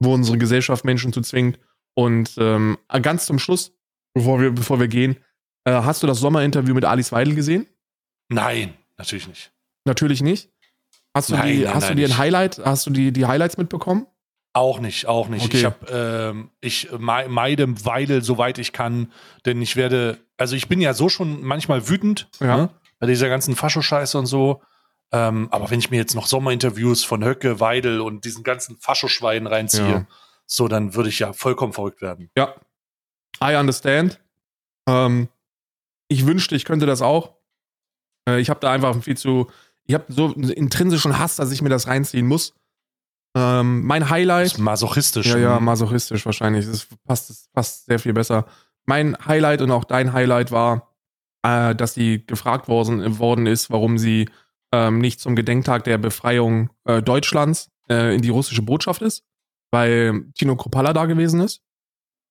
wo unsere Gesellschaft Menschen zu zwingt. Und ähm, ganz zum Schluss, bevor wir, bevor wir gehen, äh, hast du das Sommerinterview mit Alice Weidel gesehen? Nein, natürlich nicht. Natürlich nicht. Hast du, Nein, die, nein, hast nein, du dir ein. Highlight, hast du die, die Highlights mitbekommen? Auch nicht, auch nicht. Okay. Ich habe, ähm, ich mei- meide Weidel, soweit ich kann, denn ich werde, also ich bin ja so schon manchmal wütend, Ja. ne, bei dieser ganzen Faschoscheiße und so. Ähm, aber wenn ich mir jetzt noch Sommerinterviews von Höcke, Weidel und diesen ganzen Faschoschweinen reinziehe, Ja. so dann würde ich ja vollkommen verrückt werden. Ja. I understand. Ähm, ich wünschte, ich könnte das auch. Äh, ich habe da einfach viel zu. Ich habe so einen intrinsischen Hass, dass ich mir das reinziehen muss. Ähm, mein Das Highlight. ist masochistisch. Ja, ja, ne? masochistisch wahrscheinlich. Das passt, das passt sehr viel besser. Mein Highlight und auch dein Highlight war, äh, dass sie gefragt worden, worden ist, warum sie ähm, nicht zum Gedenktag der Befreiung äh, Deutschlands äh, in die russische Botschaft ist, weil Tino Kropala da gewesen ist.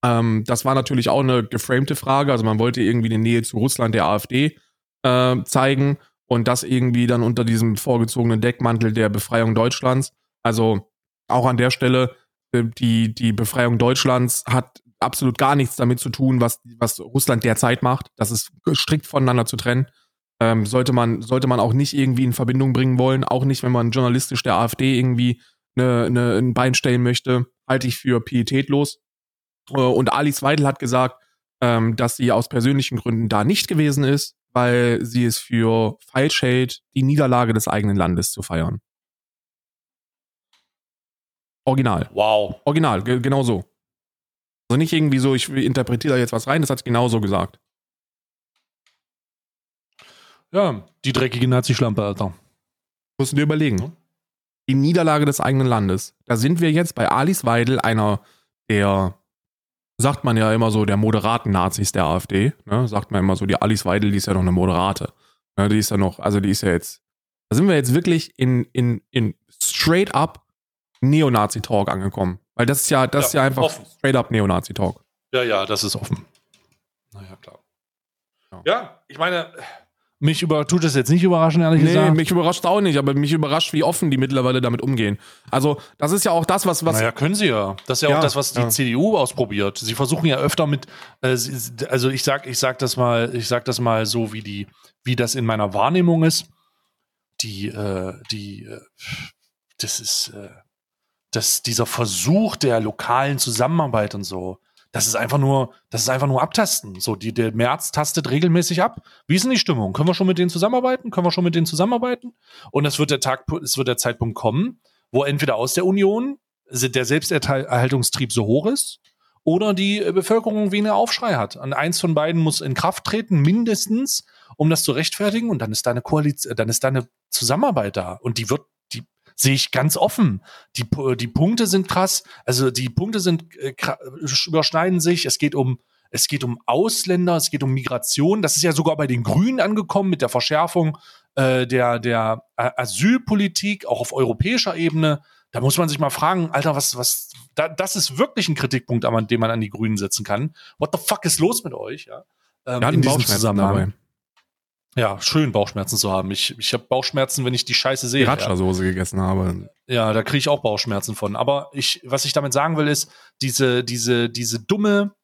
Ähm, das war natürlich auch eine geframte Frage. Also man wollte irgendwie die Nähe zu Russland der AfD äh, zeigen und das irgendwie dann unter diesem vorgezogenen Deckmantel der Befreiung Deutschlands. Also auch an der Stelle, äh, die, die Befreiung Deutschlands hat absolut gar nichts damit zu tun, was, was Russland derzeit macht. Das ist strikt voneinander zu trennen. Ähm, sollte, man, sollte man auch nicht irgendwie in Verbindung bringen wollen, auch nicht, wenn man journalistisch der AfD irgendwie eine, eine, ein Bein stellen möchte, halte ich für pietätlos. Äh, Und Alice Weidel hat gesagt, ähm, dass sie aus persönlichen Gründen da nicht gewesen ist, weil sie es für falsch hält, die Niederlage des eigenen Landes zu feiern. Original. Wow. Original, ge genau so. Also nicht irgendwie so, ich interpretiere da jetzt was rein, das hat sie genau so gesagt. Ja, die dreckige Nazi-Schlampe, Alter. Musst du dir überlegen. Die Niederlage des eigenen Landes. Da sind wir jetzt bei Alice Weidel, einer der, sagt man ja immer so, der moderaten Nazis der AfD. Ne? Sagt man immer so, die Alice Weidel, die ist ja noch eine Moderate. Ne? Die ist ja noch, also die ist ja jetzt, da sind wir jetzt wirklich in, in, in straight up Neonazi-Talk angekommen. Weil das ist ja, das ist ja einfach offen. straight up Neonazi-Talk. Ja, ja, das ist offen. Naja, klar. Ja. Ja, ich meine, mich über, tut das jetzt nicht überraschen, ehrlich Nee, gesagt. mich überrascht auch nicht, aber mich überrascht, wie offen die mittlerweile damit umgehen. Also, das ist ja auch das, was, was naja, können sie ja. Das ist ja, Ja, auch das, was die ja. CDU ausprobiert. Sie versuchen ja öfter mit, äh, sie, also ich sag, ich sag das mal, ich sag das mal so, wie die, wie das in meiner Wahrnehmung ist. Die, äh, die, äh, das ist, äh, das, dieser Versuch der lokalen Zusammenarbeit und so, das ist einfach nur, das ist einfach nur abtasten. So, die, der März tastet regelmäßig ab. Wie ist denn die Stimmung? Können wir schon mit denen zusammenarbeiten? Können wir schon mit denen zusammenarbeiten? Und es wird der Tag, es wird der Zeitpunkt kommen, wo entweder aus der Union der Selbsterhaltungstrieb so hoch ist oder die Bevölkerung wie einen Aufschrei hat. Und eins von beiden muss in Kraft treten, mindestens, um das zu rechtfertigen. Und dann ist da eine Koalition, dann ist da eine Zusammenarbeit da. Und die wird, sehe ich ganz offen. Die, Pu- die Punkte sind krass. Also die Punkte sind äh, überschneiden sich. Es geht um es geht um Ausländer, es geht um Migration. Das ist ja sogar bei den Grünen angekommen mit der Verschärfung äh, der, der Asylpolitik, auch auf europäischer Ebene. Da muss man sich mal fragen, Alter, was, was, da, das ist wirklich ein Kritikpunkt, an dem man an die Grünen setzen kann. What the fuck ist los mit euch? Ja, ähm, hatten Bauchschmerzen dabei. Ja, schön Bauchschmerzen zu haben. Ich, ich habe Bauchschmerzen, wenn ich die Scheiße sehe. ja. Ratschersoße gegessen habe. Ja, da kriege ich auch Bauchschmerzen von. Aber ich, was ich damit sagen will, ist, diese, diese, diese dumme,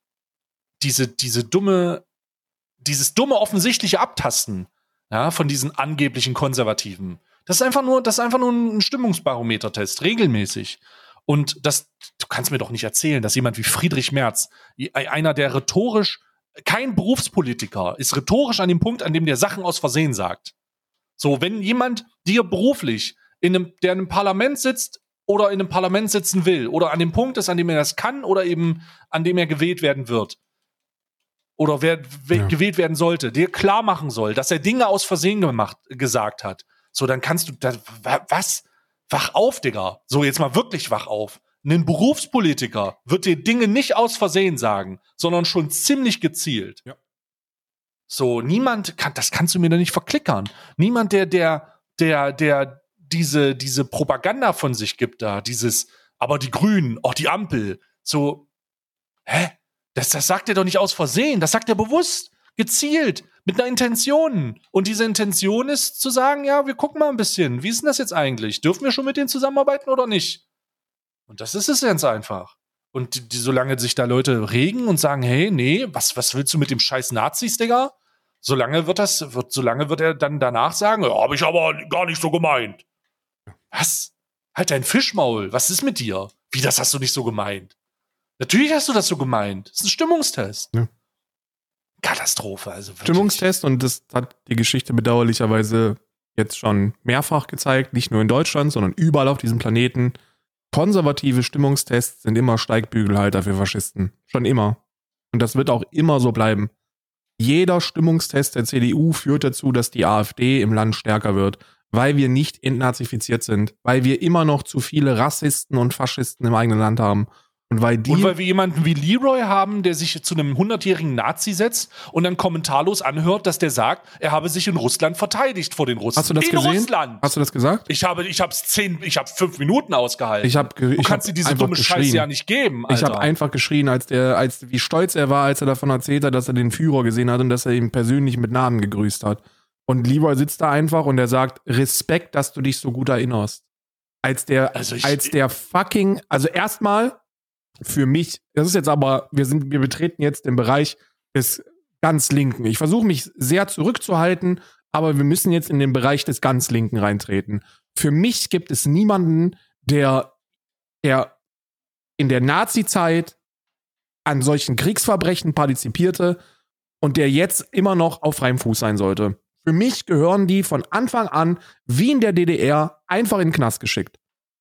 diese, diese dumme, dieses dumme offensichtliche Abtasten, ja, von diesen angeblichen Konservativen. Das ist einfach nur, das ist einfach nur ein Stimmungsbarometertest, regelmäßig. Und das, du kannst mir doch nicht erzählen, dass jemand wie Friedrich Merz, einer, der rhetorisch, kein Berufspolitiker, ist rhetorisch an dem Punkt, an dem der Sachen aus Versehen sagt. So, wenn jemand dir beruflich in einem, der in einem Parlament sitzt, oder in einem Parlament sitzen will oder an dem Punkt ist, an dem er das kann oder eben an dem er gewählt werden wird oder wer, wer Ja. gewählt werden sollte, dir klar machen soll, dass er Dinge aus Versehen gemacht, gesagt hat. So, dann kannst du, da, wa- was? Wach auf, Digga. So, jetzt mal wirklich wach auf. Ein Berufspolitiker wird dir Dinge nicht aus Versehen sagen, sondern schon ziemlich gezielt. Ja. So, niemand kann, das kannst du mir doch nicht verklickern. Niemand, der, der, der, der diese, diese Propaganda von sich gibt da, dieses, aber die Grünen, auch die Ampel, so, hä? Das, das sagt er doch nicht aus Versehen, das sagt er bewusst, gezielt, mit einer Intention. Und diese Intention ist zu sagen, ja, wir gucken mal ein bisschen, wie ist denn das jetzt eigentlich? Dürfen wir schon mit denen zusammenarbeiten oder nicht? Und das ist es ganz einfach. Und die, die, solange sich da Leute regen und sagen, hey, nee, was, was willst du mit dem scheiß Nazis, Digga? Solange wird das, wird, solange wird er dann danach sagen, ja, habe ich aber gar nicht so gemeint. Was? Halt dein Fischmaul, was ist mit dir? Wie, das hast du nicht so gemeint? Natürlich hast du das so gemeint. Das ist ein Stimmungstest. Ja. Katastrophe, also wirklich. Stimmungstest und das hat die Geschichte bedauerlicherweise jetzt schon mehrfach gezeigt, nicht nur in Deutschland, sondern überall auf diesem Planeten. Konservative Stimmungstests sind immer Steigbügelhalter für Faschisten. Schon immer. Und das wird auch immer so bleiben. Jeder Stimmungstest der CDU führt dazu, dass die AfD im Land stärker wird, weil wir nicht entnazifiziert sind, weil wir immer noch zu viele Rassisten und Faschisten im eigenen Land haben. Und weil die Und weil wir jemanden wie Leroy haben, der sich zu einem hundertjährigen Nazi setzt und dann kommentarlos anhört, dass der sagt, er habe sich in Russland verteidigt vor den Russen. Hast du das in gesehen? Russland. Hast du das gesagt? ich habe, ich habe zehn, ich habe fünf Minuten ausgehalten. Ich habe du ich hab kannst dir diese dumme geschrien. Scheiße ja nicht geben. Ich Alter. habe einfach geschrien, als der, als wie stolz er war, als er davon erzählt hat, dass er den Führer gesehen hat und dass er ihn persönlich mit Namen gegrüßt hat. Und Leroy sitzt da einfach und er sagt, Respekt, dass du dich so gut erinnerst. Als der, Also ich- als der fucking, also erstmal für mich, das ist jetzt aber, wir sind, wir betreten jetzt den Bereich des ganz Linken. Ich versuche mich sehr zurückzuhalten, aber wir müssen jetzt in den Bereich des ganz Linken reintreten. Für mich gibt es niemanden, der, der in der Nazi-Zeit an solchen Kriegsverbrechen partizipierte und der jetzt immer noch auf freiem Fuß sein sollte. Für mich gehören die von Anfang an, wie in der DDR, einfach in den Knast geschickt.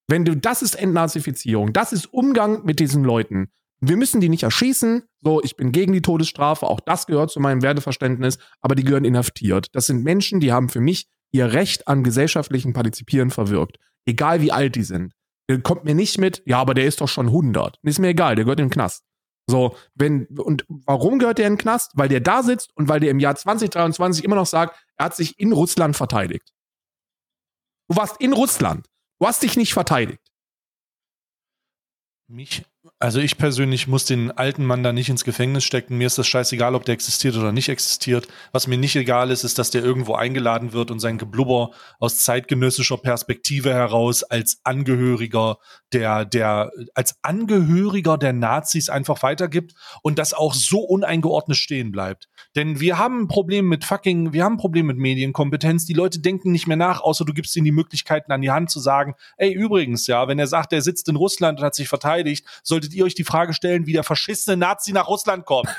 Wenn du, das ist Entnazifizierung, das ist Umgang mit diesen Leuten. Wir müssen die nicht erschießen. So, ich bin gegen die Todesstrafe, auch das gehört zu meinem Werteverständnis, aber die gehören inhaftiert. Das sind Menschen, die haben für mich ihr Recht an gesellschaftlichen Partizipieren verwirkt. Egal wie alt die sind. Der kommt mir nicht mit, ja, aber der ist doch schon 100. Ist mir egal, der gehört in den Knast. So, wenn, und warum gehört der in den Knast? Weil der da sitzt und weil der im Jahr 2023 immer noch sagt, er hat sich in Russland verteidigt. Du warst in Russland. Du hast dich nicht verteidigt. Mich, also ich persönlich muss den alten Mann da nicht ins Gefängnis stecken. Mir ist das scheißegal, ob der existiert oder nicht existiert. Was mir nicht egal ist, ist, dass der irgendwo eingeladen wird und sein Geblubber aus zeitgenössischer Perspektive heraus als Angehöriger der, der, als Angehöriger der Nazis einfach weitergibt und das auch so uneingeordnet stehen bleibt. Denn wir haben ein Problem mit fucking, wir haben ein Problem mit Medienkompetenz. Die Leute denken nicht mehr nach, außer du gibst ihnen die Möglichkeiten an die Hand zu sagen, ey, übrigens, ja, wenn er sagt, er sitzt in Russland und hat sich verteidigt, solltet ihr euch die Frage stellen, wie der faschistische Nazi nach Russland kommt. (laughs)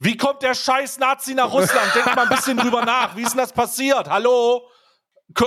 Wie kommt der scheiß Nazi nach Russland? Denkt mal ein bisschen drüber nach. Wie ist denn das passiert? Hallo?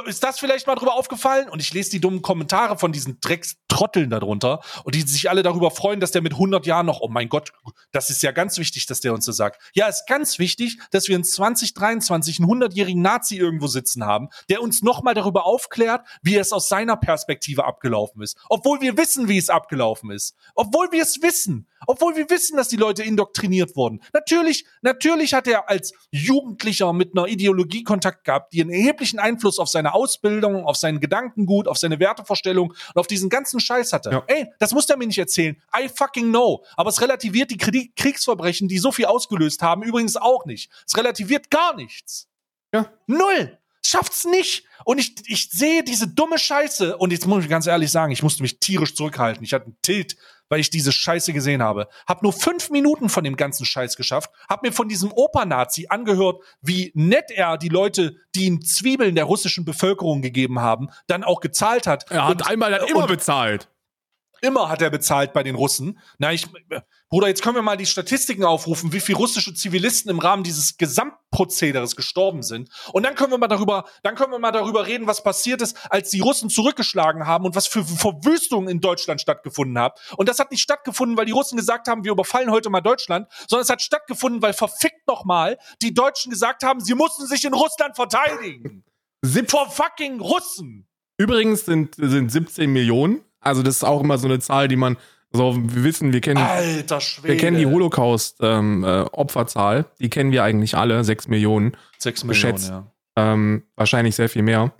Ist das vielleicht mal drüber aufgefallen? Und ich lese die dummen Kommentare von diesen Dreckstrotteln darunter und die sich alle darüber freuen, dass der mit 100 Jahren noch, oh mein Gott, das ist ja ganz wichtig, dass der uns das sagt. Ja, ist ganz wichtig, dass wir in 2023 einen 100-jährigen Nazi irgendwo sitzen haben, der uns nochmal darüber aufklärt, wie es aus seiner Perspektive abgelaufen ist. Obwohl wir wissen, wie es abgelaufen ist. Obwohl wir es wissen. Obwohl wir wissen, dass die Leute indoktriniert wurden. Natürlich, natürlich hat er als Jugendlicher mit einer Ideologie Kontakt gehabt, die einen erheblichen Einfluss auf seine Ausbildung, auf sein Gedankengut, auf seine Wertevorstellung und auf diesen ganzen Scheiß hatte. Ja. Ey, das muss der mir nicht erzählen. I fucking know. Aber es relativiert die Krieg Kriegsverbrechen, die so viel ausgelöst haben, übrigens auch nicht. Es relativiert gar nichts. Ja. Null. Schafft's nicht. Und ich, ich sehe diese dumme Scheiße. Und jetzt muss ich ganz ehrlich sagen, ich musste mich tierisch zurückhalten. Ich hatte einen Tilt, weil ich diese Scheiße gesehen habe. Hab nur fünf Minuten von dem ganzen Scheiß geschafft. Hab mir von diesem Opernazi angehört, wie nett er die Leute, die ihm Zwiebeln der russischen Bevölkerung gegeben haben, dann auch gezahlt hat. Er hat Und- einmal dann immer bezahlt. Immer hat er bezahlt bei den Russen. Na, ich, Bruder, jetzt können wir mal die Statistiken aufrufen, wie viele russische Zivilisten im Rahmen dieses Gesamtprozederes gestorben sind. Und dann können wir mal darüber, dann können wir mal darüber reden, was passiert ist, als die Russen zurückgeschlagen haben und was für Verwüstungen in Deutschland stattgefunden hat. Und das hat nicht stattgefunden, weil die Russen gesagt haben, wir überfallen heute mal Deutschland, sondern es hat stattgefunden, weil verfickt nochmal die Deutschen gesagt haben, sie mussten sich in Russland verteidigen. Vor fucking Russen. Übrigens sind, sind 17 Millionen. Also das ist auch immer so eine Zahl, die man so, wir wissen, wir kennen, wir kennen die Holocaust-Opferzahl. Ähm, äh, die kennen wir eigentlich alle, 6 Millionen. 6 Millionen, geschätzt. ja. Ähm, wahrscheinlich sehr viel mehr.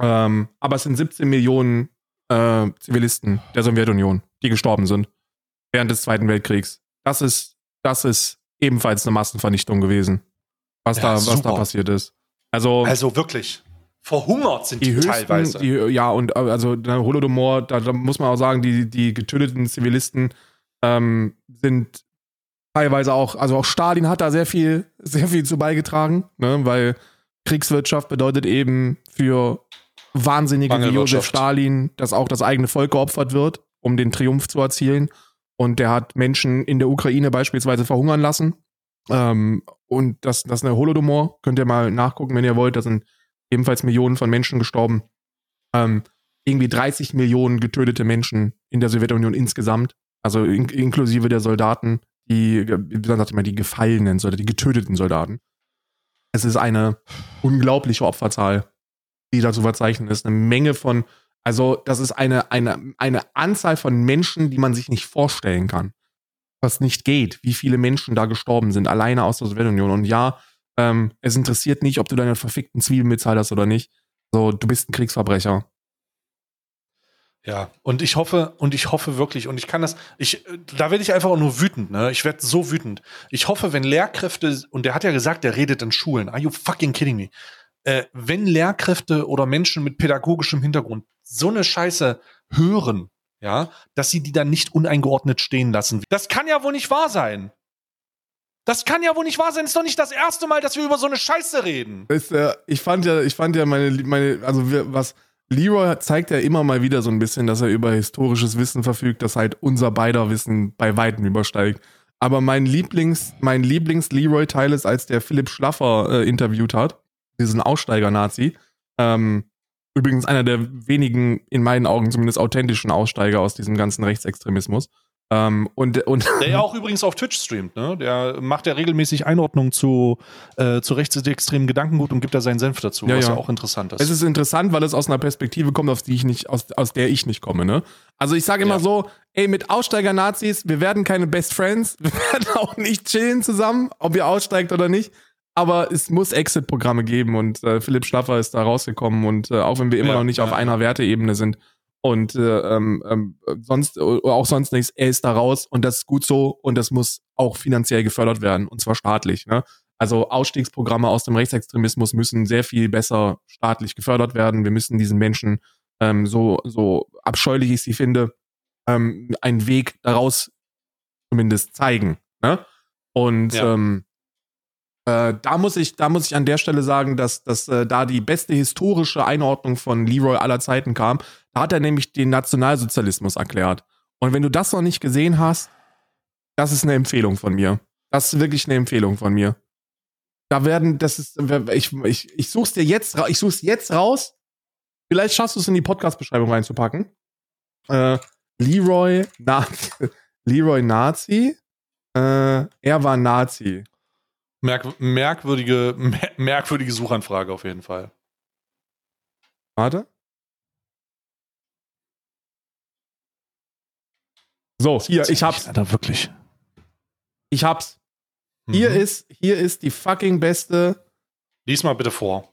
Ähm, aber es sind 17 Millionen äh, Zivilisten der Sowjetunion, die gestorben sind während des Zweiten Weltkriegs. Das ist, das ist ebenfalls eine Massenvernichtung gewesen, was Ja, da, was super. da passiert ist. Also, Also wirklich. Verhungert sind die die, höchsten, teilweise. Die, ja, und äh, also der Holodomor, da, da muss man auch sagen, die, die getöteten Zivilisten ähm, sind teilweise auch, also auch Stalin hat da sehr viel, sehr viel zu beigetragen, ne, weil Kriegswirtschaft bedeutet eben für Wahnsinnige wie Josef. Stalin, dass auch das eigene Volk geopfert wird, um den Triumph zu erzielen. Und der hat Menschen in der Ukraine beispielsweise verhungern lassen. Ähm, und das, das ist eine Holodomor. Könnt ihr mal nachgucken, wenn ihr wollt. Da sind ebenfalls Millionen von Menschen gestorben. Ähm, irgendwie 30 Millionen getötete Menschen in der Sowjetunion insgesamt. Also in, inklusive der Soldaten, die, wie sagt immer, die gefallenen Soldaten, die getöteten Soldaten. Es ist eine unglaubliche Opferzahl, die da zu verzeichnen ist. Eine Menge von, also das ist eine, eine, eine Anzahl von Menschen, die man sich nicht vorstellen kann. Was nicht geht, wie viele Menschen da gestorben sind, alleine aus der Sowjetunion. Und ja, ähm, es interessiert nicht, ob du deine verfickten Zwiebeln bezahlt hast oder nicht. So, du bist ein Kriegsverbrecher. Ja, und ich hoffe, und ich hoffe wirklich, und ich kann das, ich, da werde ich einfach auch nur wütend, ne? Ich werde so wütend. Ich hoffe, wenn Lehrkräfte, und der hat ja gesagt, der redet in Schulen. Are you fucking kidding me? Äh, wenn Lehrkräfte oder Menschen mit pädagogischem Hintergrund so eine Scheiße hören, ja, dass sie die dann nicht uneingeordnet stehen lassen. Das kann ja wohl nicht wahr sein. Das kann ja wohl nicht wahr sein. ist doch nicht das erste Mal, dass wir über so eine Scheiße reden. Ist, äh, ich fand ja, ich fand ja meine, meine, also wir, was Leroy zeigt ja immer mal wieder so ein bisschen, dass er über historisches Wissen verfügt, das halt unser beider Wissen bei weitem übersteigt. Aber mein Lieblings, mein Lieblings-Leroy-Teil ist, als der Philipp Schlaffer äh, interviewt hat, diesen Aussteiger-Nazi. Ähm, übrigens einer der wenigen, in meinen Augen zumindest, authentischen Aussteiger aus diesem ganzen Rechtsextremismus. Ähm, und, und Der ja auch übrigens auf Twitch streamt, ne? Der macht ja regelmäßig Einordnungen zu, äh, zu rechtsextremen Gedankengut und gibt da seinen Senf dazu, Ja, was ja ja. auch interessant ist. Es ist interessant, weil es aus einer Perspektive kommt, aus, die ich nicht, aus, aus der ich nicht komme, ne? Also ich sage immer Ja. so, ey, mit Aussteiger-Nazis, wir werden keine Best Friends, (laughs) wir werden auch nicht chillen zusammen, ob ihr aussteigt oder nicht. Aber es muss Exit-Programme geben und äh, Philipp Schlaffer ist da rausgekommen und äh, auch wenn wir immer noch nicht auf einer Werteebene sind und äh, ähm, ähm, sonst oder auch sonst nichts, er ist da raus und das ist gut so und das muss auch finanziell gefördert werden und zwar staatlich, ne? Also Ausstiegsprogramme aus dem Rechtsextremismus müssen sehr viel besser staatlich gefördert werden. Wir müssen diesen Menschen, ähm, so, so abscheulich ich sie finde, ähm, einen Weg daraus zumindest zeigen. Ne? Und Ja. ähm, äh, da muss ich, da muss ich an der Stelle sagen, dass, dass äh, da die beste historische Einordnung von Leroy aller Zeiten kam. Da hat er nämlich den Nationalsozialismus erklärt. Und wenn du das noch nicht gesehen hast, das ist eine Empfehlung von mir. Das ist wirklich eine Empfehlung von mir. Da werden, das ist, ich, ich, ich such's dir jetzt, ich such's jetzt raus. Vielleicht schaffst du es in die Podcast-Beschreibung reinzupacken. Äh, Leroy, Na (laughs) Leroy Nazi. Äh, er war Nazi. Merk merkwürdige, mer merkwürdige Suchanfrage auf jeden Fall. Warte. So, hier, ich hab's. Alter, wirklich. Ich hab's. Hier Mhm. ist, hier ist die fucking beste Lies mal bitte vor.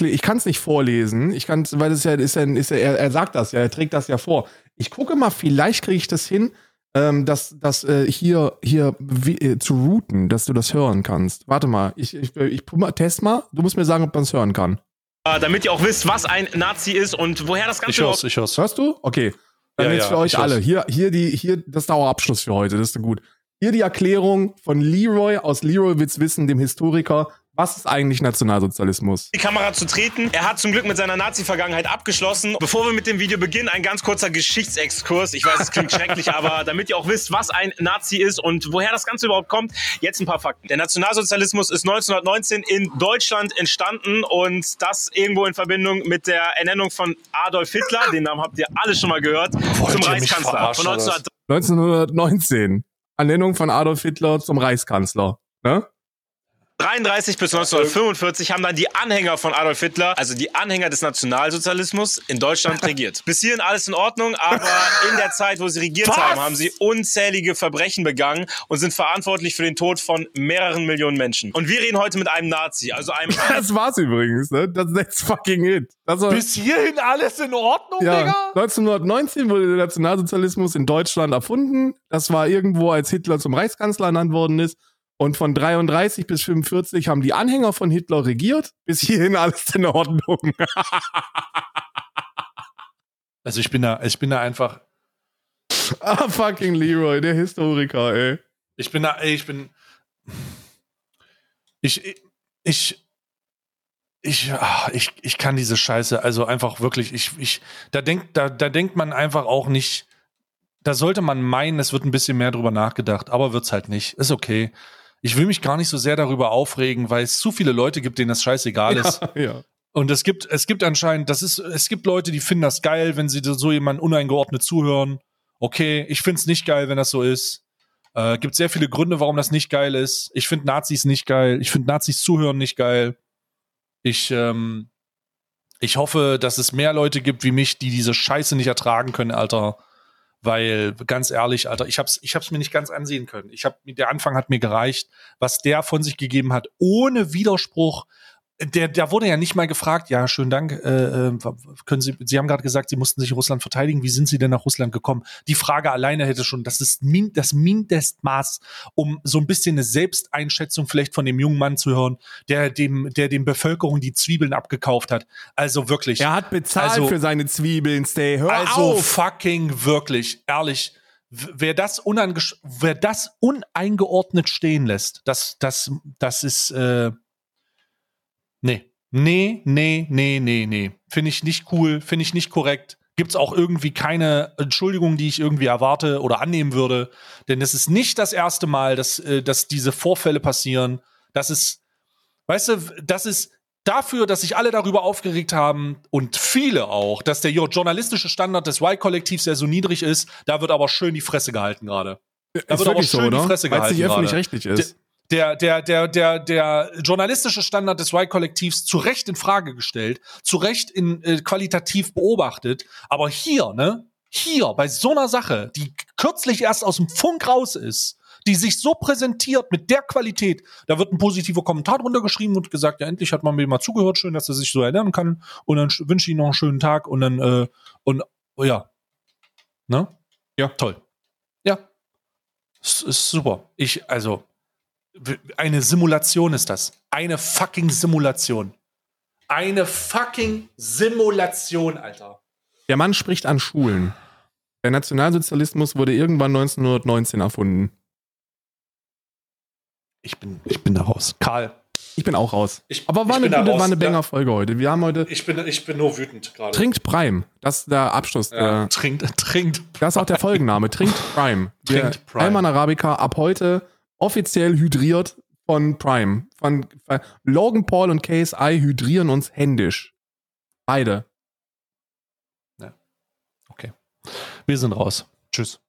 Ich kann es nicht vorlesen. Ich kann weil das ist ja, ist ja, ist ja er, er sagt das ja, er trägt das ja vor. Ich gucke mal, vielleicht kriege ich das hin, ähm, das, das äh, hier, hier wie, äh, zu routen, dass du das hören kannst. Warte mal, ich, ich, ich, ich test mal. Du musst mir sagen, ob man es hören kann. Äh, damit ihr auch wisst, was ein Nazi ist und woher das Ich Ganze hör's, ich hör's. Hörst du? Okay. Dann Ja, jetzt ja, für euch ich hör's. alle. Hier, hier die, hier, das ist der Abschluss für heute. Das ist gut. Hier die Erklärung von Leroy aus Leroy wird's wissen, dem Historiker, Was ist eigentlich Nationalsozialismus? die Kamera zu treten. Er hat zum Glück mit seiner Nazi-Vergangenheit abgeschlossen. Bevor wir mit dem Video beginnen, ein ganz kurzer Geschichtsexkurs. Ich weiß, es klingt schrecklich, aber damit ihr auch wisst, was ein Nazi ist und woher das Ganze überhaupt kommt, jetzt ein paar Fakten. Der Nationalsozialismus ist 1919 in Deutschland entstanden und das irgendwo in Verbindung mit der Ernennung von Adolf Hitler, den Namen habt ihr alle schon mal gehört, zum ihr mich Reichskanzler. verarschen, Von oder was? 1919. Ernennung von Adolf Hitler zum Reichskanzler. Ne? 1933 bis 1945 haben dann die Anhänger von Adolf Hitler, also die Anhänger des Nationalsozialismus, in Deutschland (laughs) regiert. Bis hierhin alles in Ordnung, aber in der Zeit, wo sie regiert Was? haben, haben sie unzählige Verbrechen begangen und sind verantwortlich für den Tod von mehreren Millionen Menschen. Und wir reden heute mit einem Nazi, also einem (laughs) Das war's übrigens, ne? Das ist fucking it. Das war, Bis hierhin alles in Ordnung, ja, Digga? 1919 wurde der Nationalsozialismus in Deutschland erfunden. Das war irgendwo, als Hitler zum Reichskanzler ernannt worden ist. Und von 33 bis 45 haben die Anhänger von Hitler regiert. Bis hierhin alles in Ordnung. (laughs) Also ich bin da, ich bin da einfach, ah, fucking Leroy, der Historiker, ey. ich bin da, ey, ich bin, ich, ich, ich, ah, ich, ich kann diese Scheiße, also einfach wirklich, ich, ich, da denkt, da, da denkt man einfach auch nicht, da sollte man meinen, es wird ein bisschen mehr drüber nachgedacht, aber wird's halt nicht. Ist okay. Ich will mich gar nicht so sehr darüber aufregen, weil es zu viele Leute gibt, denen das scheißegal ist. Ja, ja. Und es gibt, es gibt anscheinend, das ist, es gibt Leute, die finden das geil, wenn sie so jemanden uneingeordnet zuhören. Okay, ich find's nicht geil, wenn das so ist. Äh, gibt sehr viele Gründe, warum das nicht geil ist. Ich finde Nazis nicht geil. Ich finde Nazis zuhören nicht geil. Ich, ähm, ich hoffe, dass es mehr Leute gibt wie mich, die diese Scheiße nicht ertragen können, Alter. Weil, ganz ehrlich, Alter, ich hab's, ich hab's mir nicht ganz ansehen können. Ich hab, der Anfang hat mir gereicht, was der von sich gegeben hat, ohne Widerspruch. Der, der wurde ja nicht mal gefragt, ja, schönen Dank, äh, äh, können Sie, Sie haben gerade gesagt, Sie mussten sich Russland verteidigen, wie sind Sie denn nach Russland gekommen? Die Frage alleine hätte schon, das ist min, das Mindestmaß, um so ein bisschen eine Selbsteinschätzung vielleicht von dem jungen Mann zu hören, der dem, der dem Bevölkerung die Zwiebeln abgekauft hat. Also wirklich. Er hat bezahlt Also- für seine Zwiebeln, Stay. Hör Also auf! fucking wirklich, ehrlich, wer das, wer das uneingeordnet stehen lässt, das, das, das ist, äh, nee. Nee, nee, nee, nee, nee. Finde ich nicht cool, finde ich nicht korrekt. Gibt's auch irgendwie keine Entschuldigung, die ich irgendwie erwarte oder annehmen würde. Denn es ist nicht das erste Mal, dass, äh, dass diese Vorfälle passieren. Das ist, weißt du, das ist dafür, dass sich alle darüber aufgeregt haben und viele auch, dass der journalistische Standard des Y-Kollektivs ja so niedrig ist, da wird aber schön die Fresse gehalten gerade. Da ist wird aber wirklich so, schön die? Fresse Weil es nicht gehalten öffentlich-rechtlich ist. Der, der, der, der, der journalistische Standard des Y-Kollektivs zu Recht in Frage gestellt, zu Recht in äh, qualitativ beobachtet, aber hier, ne, hier bei so einer Sache, die kürzlich erst aus dem Funk raus ist, die sich so präsentiert mit der Qualität, da wird ein positiver Kommentar drunter geschrieben und gesagt, ja, endlich hat man mir mal zugehört, schön, dass er sich so erinnern kann und dann sch- wünsche ich ihm noch einen schönen Tag und dann, äh, und, oh ja, ne? Ja. Toll. Ja. Es ist super. Ich, also, eine Simulation ist das. Eine fucking Simulation. Eine fucking Simulation, Alter. Der Mann spricht an Schulen. Der Nationalsozialismus wurde irgendwann 1919 erfunden. Ich bin, ich bin da raus. Karl, Ich bin auch raus. Ich- Aber war ich eine gute, raus, war eine ja. Banger-Folge heute. Wir haben heute. ich bin, ich bin nur wütend gerade. Trinkt Prime. Das ist der Abschluss. Ja, der- trinkt, trinkt. das ist auch der Folgenname. Trinkt Prime. Trinkt Prime. Alman Arabica ab heute offiziell hydriert von Prime. Von, von Logan Paul und KSI hydrieren uns händisch. Beide. Okay. Wir sind raus. Tschüss.